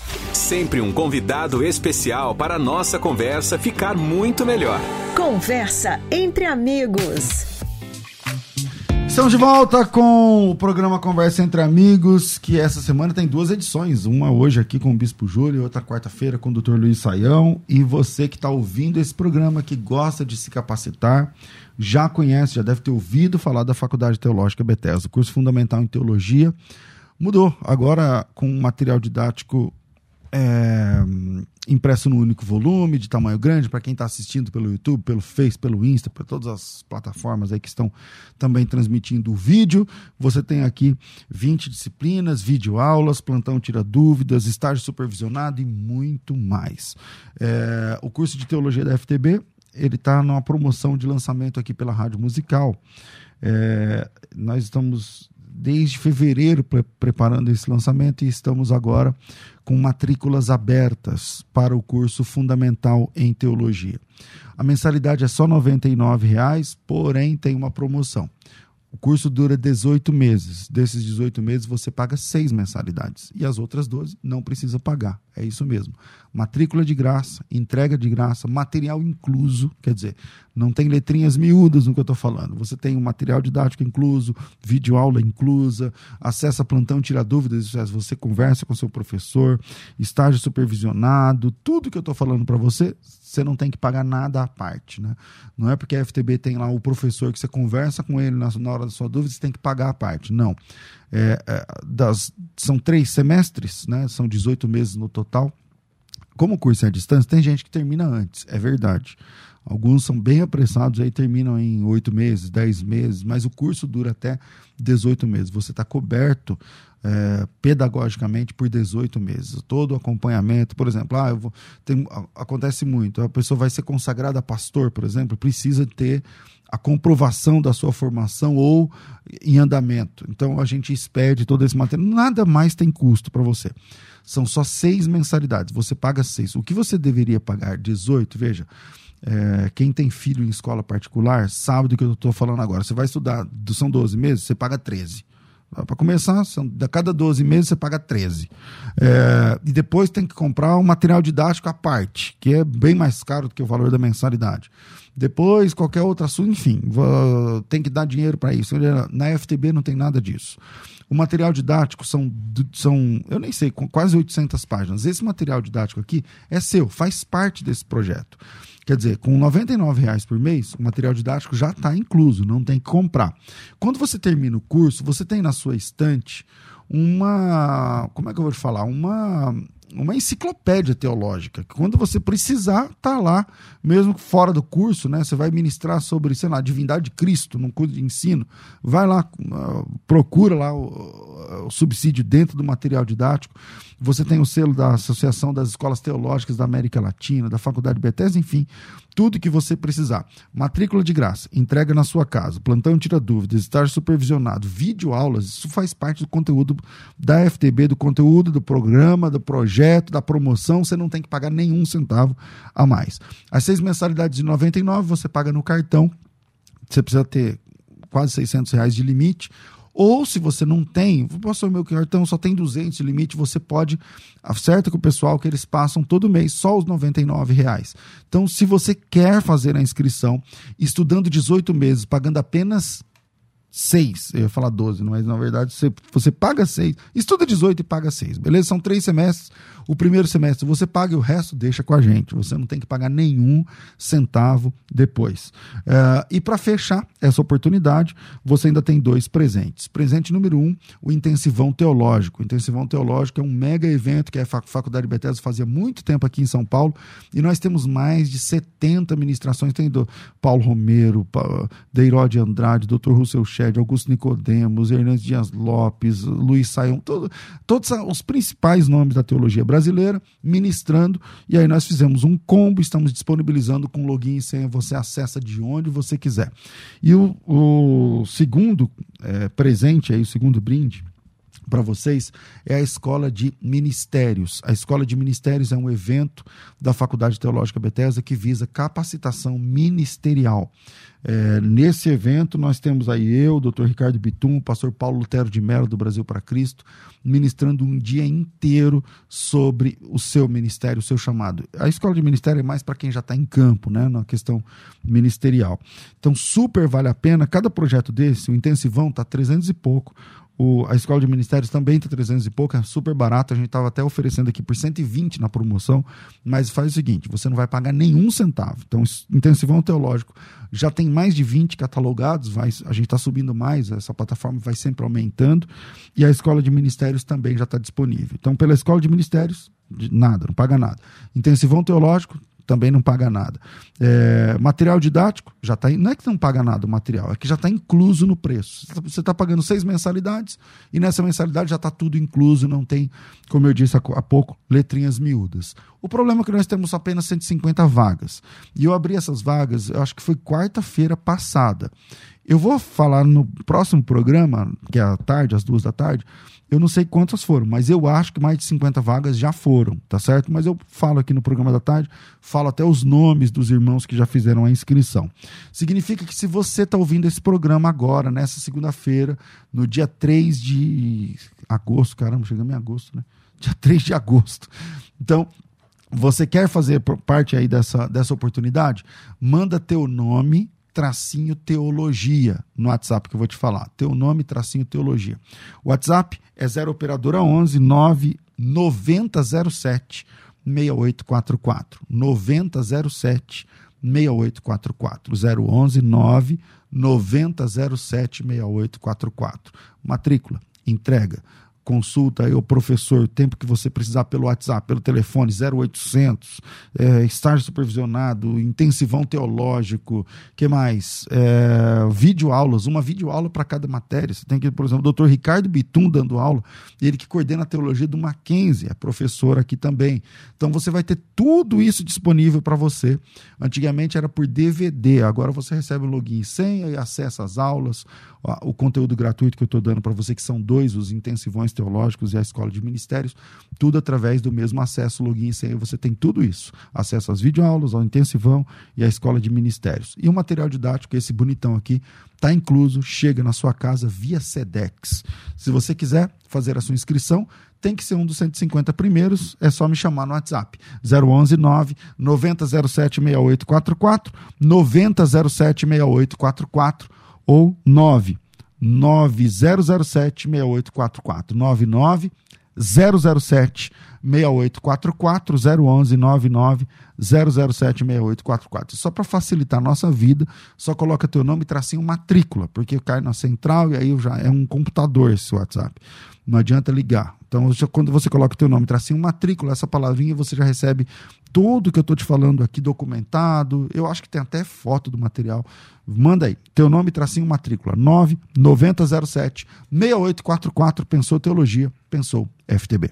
Sempre um convidado especial para a nossa conversa ficar muito melhor. Conversa entre amigos. Estamos de volta com o programa Conversa entre Amigos, que essa semana tem duas edições. Uma hoje aqui com o Bispo Júlio, outra quarta-feira com o Dr. Luiz Saião. E você que está ouvindo esse programa, que gosta de se capacitar, já conhece, já deve ter ouvido falar da Faculdade Teológica Bethesda, curso fundamental em teologia. Mudou, agora com material didático é, impresso no único volume, de tamanho grande, para quem está assistindo pelo YouTube, pelo Face, pelo Insta, para todas as plataformas aí que estão também transmitindo o vídeo. Você tem aqui 20 disciplinas, vídeo aulas, plantão tira dúvidas, estágio supervisionado e muito mais. É, o curso de teologia da FTB ele está numa promoção de lançamento aqui pela Rádio Musical. É, nós estamos desde fevereiro pre preparando esse lançamento e estamos agora com matrículas abertas para o curso Fundamental em Teologia. A mensalidade é só R$ 99,00, porém tem uma promoção. O curso dura 18 meses. Desses 18 meses, você paga seis mensalidades. E as outras 12 não precisa pagar. É isso mesmo. Matrícula de graça, entrega de graça, material incluso. Quer dizer, não tem letrinhas miúdas no que eu estou falando. Você tem um material didático incluso, vídeo aula inclusa, acesso a plantão, tira dúvidas, você conversa com seu professor, estágio supervisionado, tudo que eu estou falando para você, você não tem que pagar nada à parte. Né? Não é porque a FTB tem lá o professor que você conversa com ele na, hora da sua dúvida, você tem que pagar a parte. Não. É, é, das, são três semestres, né? são 18 meses no total. Como o curso é à distância, tem gente que termina antes, é verdade. Alguns são bem apressados, aí terminam em oito meses, dez meses, mas o curso dura até 18 meses. Você está coberto é, pedagogicamente por 18 meses. Todo o acompanhamento, por exemplo, ah, vou, tem, acontece muito, a pessoa vai ser consagrada a pastor, por exemplo, precisa ter a comprovação da sua formação ou em andamento. Então a gente expede todo esse material. Nada mais tem custo para você. São só seis mensalidades. Você paga seis. O que você deveria pagar? 18, veja. É, quem tem filho em escola particular sabe do que eu estou falando agora. Você vai estudar, são 12 meses, você paga 13. Para começar, são, a cada 12 meses você paga 13. É, e depois tem que comprar um material didático à parte, que é bem mais caro do que o valor da mensalidade. Depois, qualquer outro assunto, enfim, tem que dar dinheiro para isso. Na FTB não tem nada disso. O material didático são, são, eu nem sei, quase 800 páginas. Esse material didático aqui é seu, faz parte desse projeto. Quer dizer, com R$ reais por mês, o material didático já está incluso, não tem que comprar. Quando você termina o curso, você tem na sua estante uma. Como é que eu vou te falar? Uma uma enciclopédia teológica. Quando você precisar, tá lá, mesmo fora do curso, né? Você vai ministrar sobre, sei lá, a divindade de Cristo num curso de ensino. Vai lá, uh, procura lá o, o, subsídio dentro do material didático. Você tem o selo da Associação das Escolas Teológicas da América Latina, da Faculdade Bethesda, enfim, tudo que você precisar. Matrícula de graça, entrega na sua casa, plantão tira dúvidas, estar supervisionado, vídeo aulas, isso faz parte do conteúdo da FTB, do conteúdo do programa, do projeto, da promoção, você não tem que pagar nenhum centavo a mais. As seis mensalidades de 99 você paga no cartão, você precisa ter quase 600 reais de limite, ou se você não tem, posso meu cartão só tem 200 de limite, você pode, acerta com o pessoal que eles passam todo mês só os 99 reais. Então, se você quer fazer a inscrição, estudando 18 meses, pagando apenas 6, eu ia falar 12, mas na verdade você, você paga 6, estuda 18 e paga 6, beleza? São três semestres, o primeiro semestre você paga e o resto deixa com a gente, você não tem que pagar nenhum centavo depois. Uh, e para fechar essa oportunidade, você ainda tem dois presentes. Presente número um, o Intensivão Teológico. O Intensivão Teológico é um mega evento que a Faculdade Bethesda fazia muito tempo aqui em São Paulo e nós temos mais de 70 ministrações, tem do Paulo Romero, Deirode Andrade, Dr. Russell Shedd, Augusto Nicodemos, Hernandes Dias Lopes, Luiz Saião, todo, todos os principais nomes da teologia brasileira ministrando. E aí nós fizemos um combo, estamos disponibilizando com login e senha, você acessa de onde você quiser. E o, o segundo é, presente, aí, o segundo brinde, para vocês é a Escola de Ministérios. A Escola de Ministérios é um evento da Faculdade Teológica Bethesda que visa capacitação ministerial. É, nesse evento, nós temos aí eu, Dr. Ricardo Bitum, pastor Paulo Lutero de Mello, do Brasil para Cristo, ministrando um dia inteiro sobre o seu ministério, o seu chamado. A escola de ministério é mais para quem já está em campo, né, na questão ministerial. Então, super vale a pena. Cada projeto desse, o intensivão, está 300 e pouco. O, a escola de ministérios também está 300 e pouco, é super barato. A gente estava até oferecendo aqui por 120 na promoção. Mas faz o seguinte: você não vai pagar nenhum centavo. Então, intensivão teológico já tem mais de 20 catalogados, vai, a gente está subindo mais, essa plataforma vai sempre aumentando. E a escola de ministérios também já está disponível. Então, pela escola de ministérios, nada, não paga nada. Intensivão teológico, também não paga nada. É, material didático, já tá, não é que não paga nada o material, é que já está incluso no preço. Você está pagando seis mensalidades e nessa mensalidade já está tudo incluso, não tem, como eu disse há, há pouco, letrinhas miúdas. O problema é que nós temos apenas 150 vagas. E eu abri essas vagas, eu acho que foi quarta-feira passada. Eu vou falar no próximo programa, que é à tarde, às duas da tarde, eu não sei quantas foram, mas eu acho que mais de 50 vagas já foram, tá certo? Mas eu falo aqui no programa da tarde, falo até os nomes dos irmãos que já fizeram a inscrição. Significa que se você está ouvindo esse programa agora, nessa segunda-feira, no dia 3 de agosto, caramba, chegamos em agosto, né? Dia 3 de agosto. Então, você quer fazer parte aí dessa, dessa oportunidade? Manda teu nome tracinho teologia no WhatsApp que eu vou te falar. Teu nome, tracinho teologia. O WhatsApp é 0 operadora 11 9 9007 6844. 9007 6844. 011 9 9007 6844. Matrícula, entrega consulta aí o professor, tempo que você precisar pelo WhatsApp, pelo telefone 0800, é, estágio supervisionado, intensivão teológico, que mais? É, vídeo aulas, uma vídeo aula para cada matéria. Você tem que, por exemplo, o doutor Ricardo Bitum dando aula, ele que coordena a teologia do Mackenzie, é professor aqui também. Então você vai ter tudo isso disponível para você. Antigamente era por DVD, agora você recebe o login e senha e acessa as aulas, o conteúdo gratuito que eu estou dando para você, que são dois, os intensivões teológicos e a escola de ministérios, tudo através do mesmo acesso, login e senha. Você tem tudo isso: acesso às videoaulas, ao intensivão e à escola de ministérios. E o material didático, esse bonitão aqui, está incluso, chega na sua casa via SEDEX. Se você quiser fazer a sua inscrição, tem que ser um dos 150 primeiros, é só me chamar no WhatsApp. 011 9 9007 6844, 9007 6844 ou 9 9007 6844 99 007 6844 011 99 007 6844. Só para facilitar a nossa vida, só coloca teu nome e tracinho matrícula, porque cai na central e aí já é um computador esse WhatsApp. Não adianta ligar. Então, quando você coloca teu nome, tracinho matrícula, essa palavrinha, você já recebe tudo que eu estou te falando aqui documentado. Eu acho que tem até foto do material. Manda aí. Teu nome, tracinho matrícula. 99007 6844. Pensou Teologia, pensou FTB.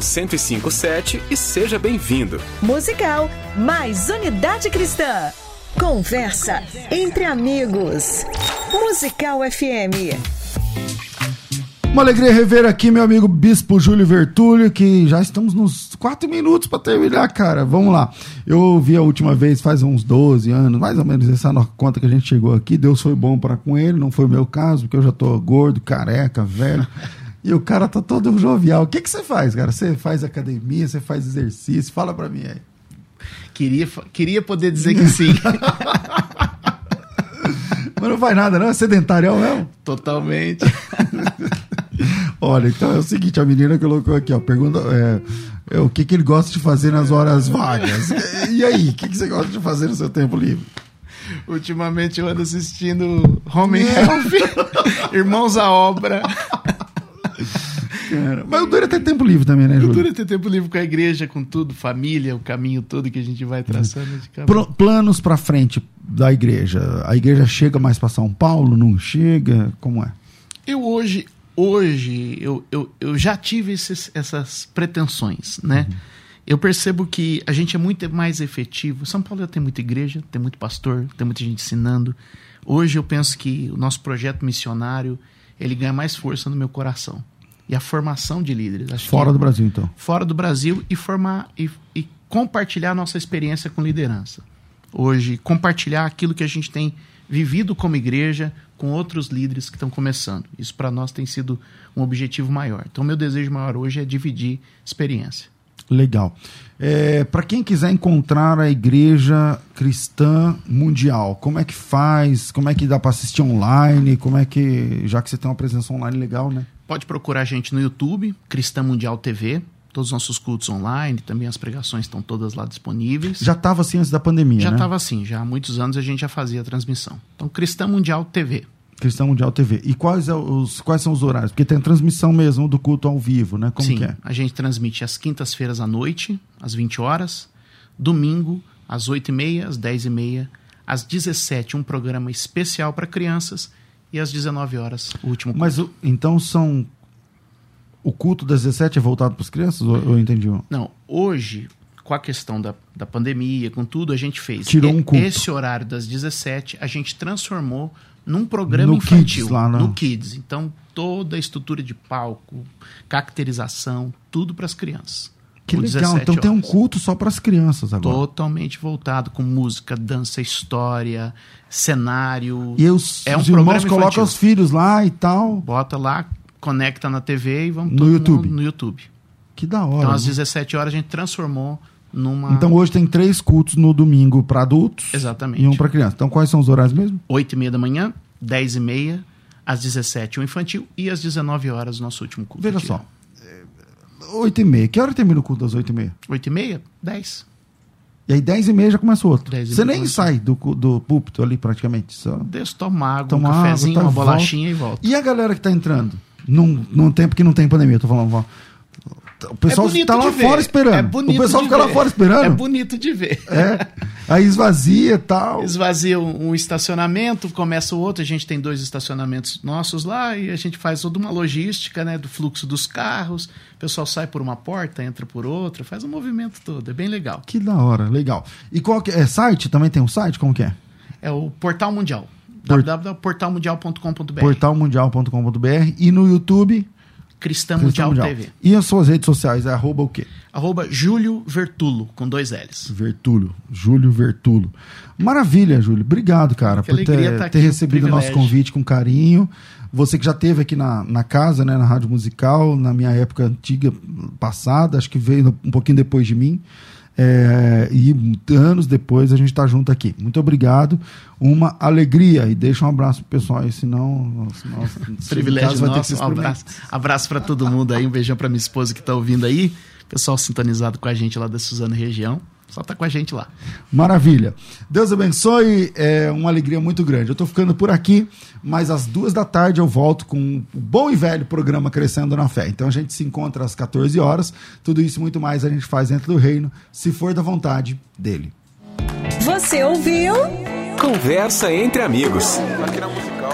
1057 e seja bem-vindo. Musical, mais unidade cristã. Conversa entre amigos. Musical FM. Uma alegria rever aqui meu amigo Bispo Júlio Vertúlio, que já estamos nos quatro minutos para terminar, cara. Vamos lá. Eu vi a última vez faz uns 12 anos, mais ou menos essa conta que a gente chegou aqui. Deus foi bom para com ele, não foi o meu caso, porque eu já tô gordo, careca, velho. E o cara tá todo jovial. O que, que você faz, cara? Você faz academia, você faz exercício? Fala pra mim aí. Queria, queria poder dizer que sim. Mas não faz nada, não? É sedentário mesmo? Totalmente. Olha, então é o seguinte, a menina colocou aqui, ó, pergunta é, é, o que, que ele gosta de fazer nas horas vagas. E aí, o que, que você gosta de fazer no seu tempo livre? Ultimamente eu ando assistindo Home and Health, Irmãos à Obra. Cara, mas o duro é ter tempo livre também, né, Júlio? O duro é ter tempo livre com a igreja, com tudo, família, o caminho todo que a gente vai traçando. Pl planos para frente da igreja. A igreja chega mais para São Paulo? Não chega? Como é? Eu hoje, hoje eu, eu, eu já tive esses, essas pretensões, né? Uhum. Eu percebo que a gente é muito mais efetivo. São Paulo já tem muita igreja, tem muito pastor, tem muita gente ensinando. Hoje eu penso que o nosso projeto missionário ele ganha mais força no meu coração e a formação de líderes. Acho fora do Brasil, então. Fora do Brasil e formar e, e compartilhar nossa experiência com liderança. Hoje, compartilhar aquilo que a gente tem vivido como igreja com outros líderes que estão começando. Isso para nós tem sido um objetivo maior. Então, meu desejo maior hoje é dividir experiência. Legal. É, para quem quiser encontrar a Igreja Cristã Mundial, como é que faz? Como é que dá para assistir online? Como é que, já que você tem uma presença online legal, né? Pode procurar a gente no YouTube, Cristã Mundial TV. Todos os nossos cultos online, também as pregações estão todas lá disponíveis. Já estava assim antes da pandemia, já né? Já estava assim, já há muitos anos a gente já fazia a transmissão. Então, Cristã Mundial TV. Cristã Mundial TV. E quais, é os, quais são os horários? Porque tem a transmissão mesmo do culto ao vivo, né? Como Sim, é? a gente transmite às quintas-feiras à noite, às 20 horas. Domingo, às 8h30, às 10h30. Às 17 um programa especial para crianças e às 19 horas o último culto. Mas então são o culto das 17 é voltado para as crianças ou eu entendi? Não, hoje com a questão da, da pandemia, com tudo, a gente fez. Tirou um culto. Esse horário das 17 a gente transformou num programa no infantil, Kids, lá no... no Kids. Então, toda a estrutura de palco, caracterização, tudo para as crianças. Que legal, então horas. tem um culto só para as crianças agora. Totalmente voltado com música, dança, história, cenário. E os, é um os irmãos colocam os filhos lá e tal. Bota lá, conecta na TV e vamos no YouTube. no YouTube. Que da hora. Então às 17 horas a gente transformou numa Então hoje tem três cultos no domingo para adultos. Exatamente. E um para criança. Então quais são os horários mesmo? 8 e meia da manhã, 10 e meia, às 17 o infantil e às 19 horas o nosso último culto. Veja só, 8 e meia. Que hora termina o culto das 8 e meia? 8 e meia? 10. E aí 10 e meia já começa o outro. Você nem sai do, do púlpito ali praticamente. Só... Deixa tomar água, toma um cafezinho, água, tá, uma bolachinha volta. e volta. E a galera que tá entrando? Num, num tempo que não tem pandemia, eu tô falando. O pessoal é tá lá fora esperando. É bonito o pessoal fica ver. lá fora esperando. É bonito de ver. É. Aí esvazia e tal. Esvazia um, estacionamento, começa o outro. A gente tem dois estacionamentos nossos lá e a gente faz toda uma logística né, do fluxo dos carros. O pessoal sai por uma porta, entra por outra, faz o um movimento todo. É bem legal. Que da hora, legal. E qual que é? Site? Também tem um site? Como que é? É o Portal Mundial. www.portalmundial.com.br. Portalmundial.com.br e no YouTube Cristã Mundial, Mundial, TV. E as suas redes sociais é arroba o quê? Arroba Júlio Vertulo, com dois L's. Vertulo, Júlio Vertulo. Maravilha, Júlio. Obrigado, cara, que por ter, tá ter recebido o nosso convite com carinho. Você que já teve aqui na, na casa, né, na Rádio Musical, na minha época antiga, passada, acho que veio um pouquinho depois de mim. É, e anos depois a gente está junto aqui. Muito obrigado, uma alegria. E deixa um abraço pro pessoal aí, senão. Nossa, Privilégio nosso. Um abraço, abraço para todo mundo aí, um beijão para minha esposa que está ouvindo aí. Pessoal sintonizado com a gente lá da Suzano Região. Só tá com a gente lá. Maravilha. Deus abençoe, é uma alegria muito grande. Eu tô ficando por aqui, mas às duas da tarde eu volto com o bom e velho programa Crescendo na Fé. Então a gente se encontra às 14 horas. Tudo isso e muito mais a gente faz dentro do reino, se for da vontade dele. Você ouviu? Conversa entre amigos. Aqui na Musical.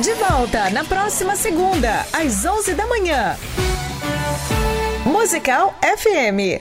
De volta na próxima segunda, às 11 da manhã. Musical FM.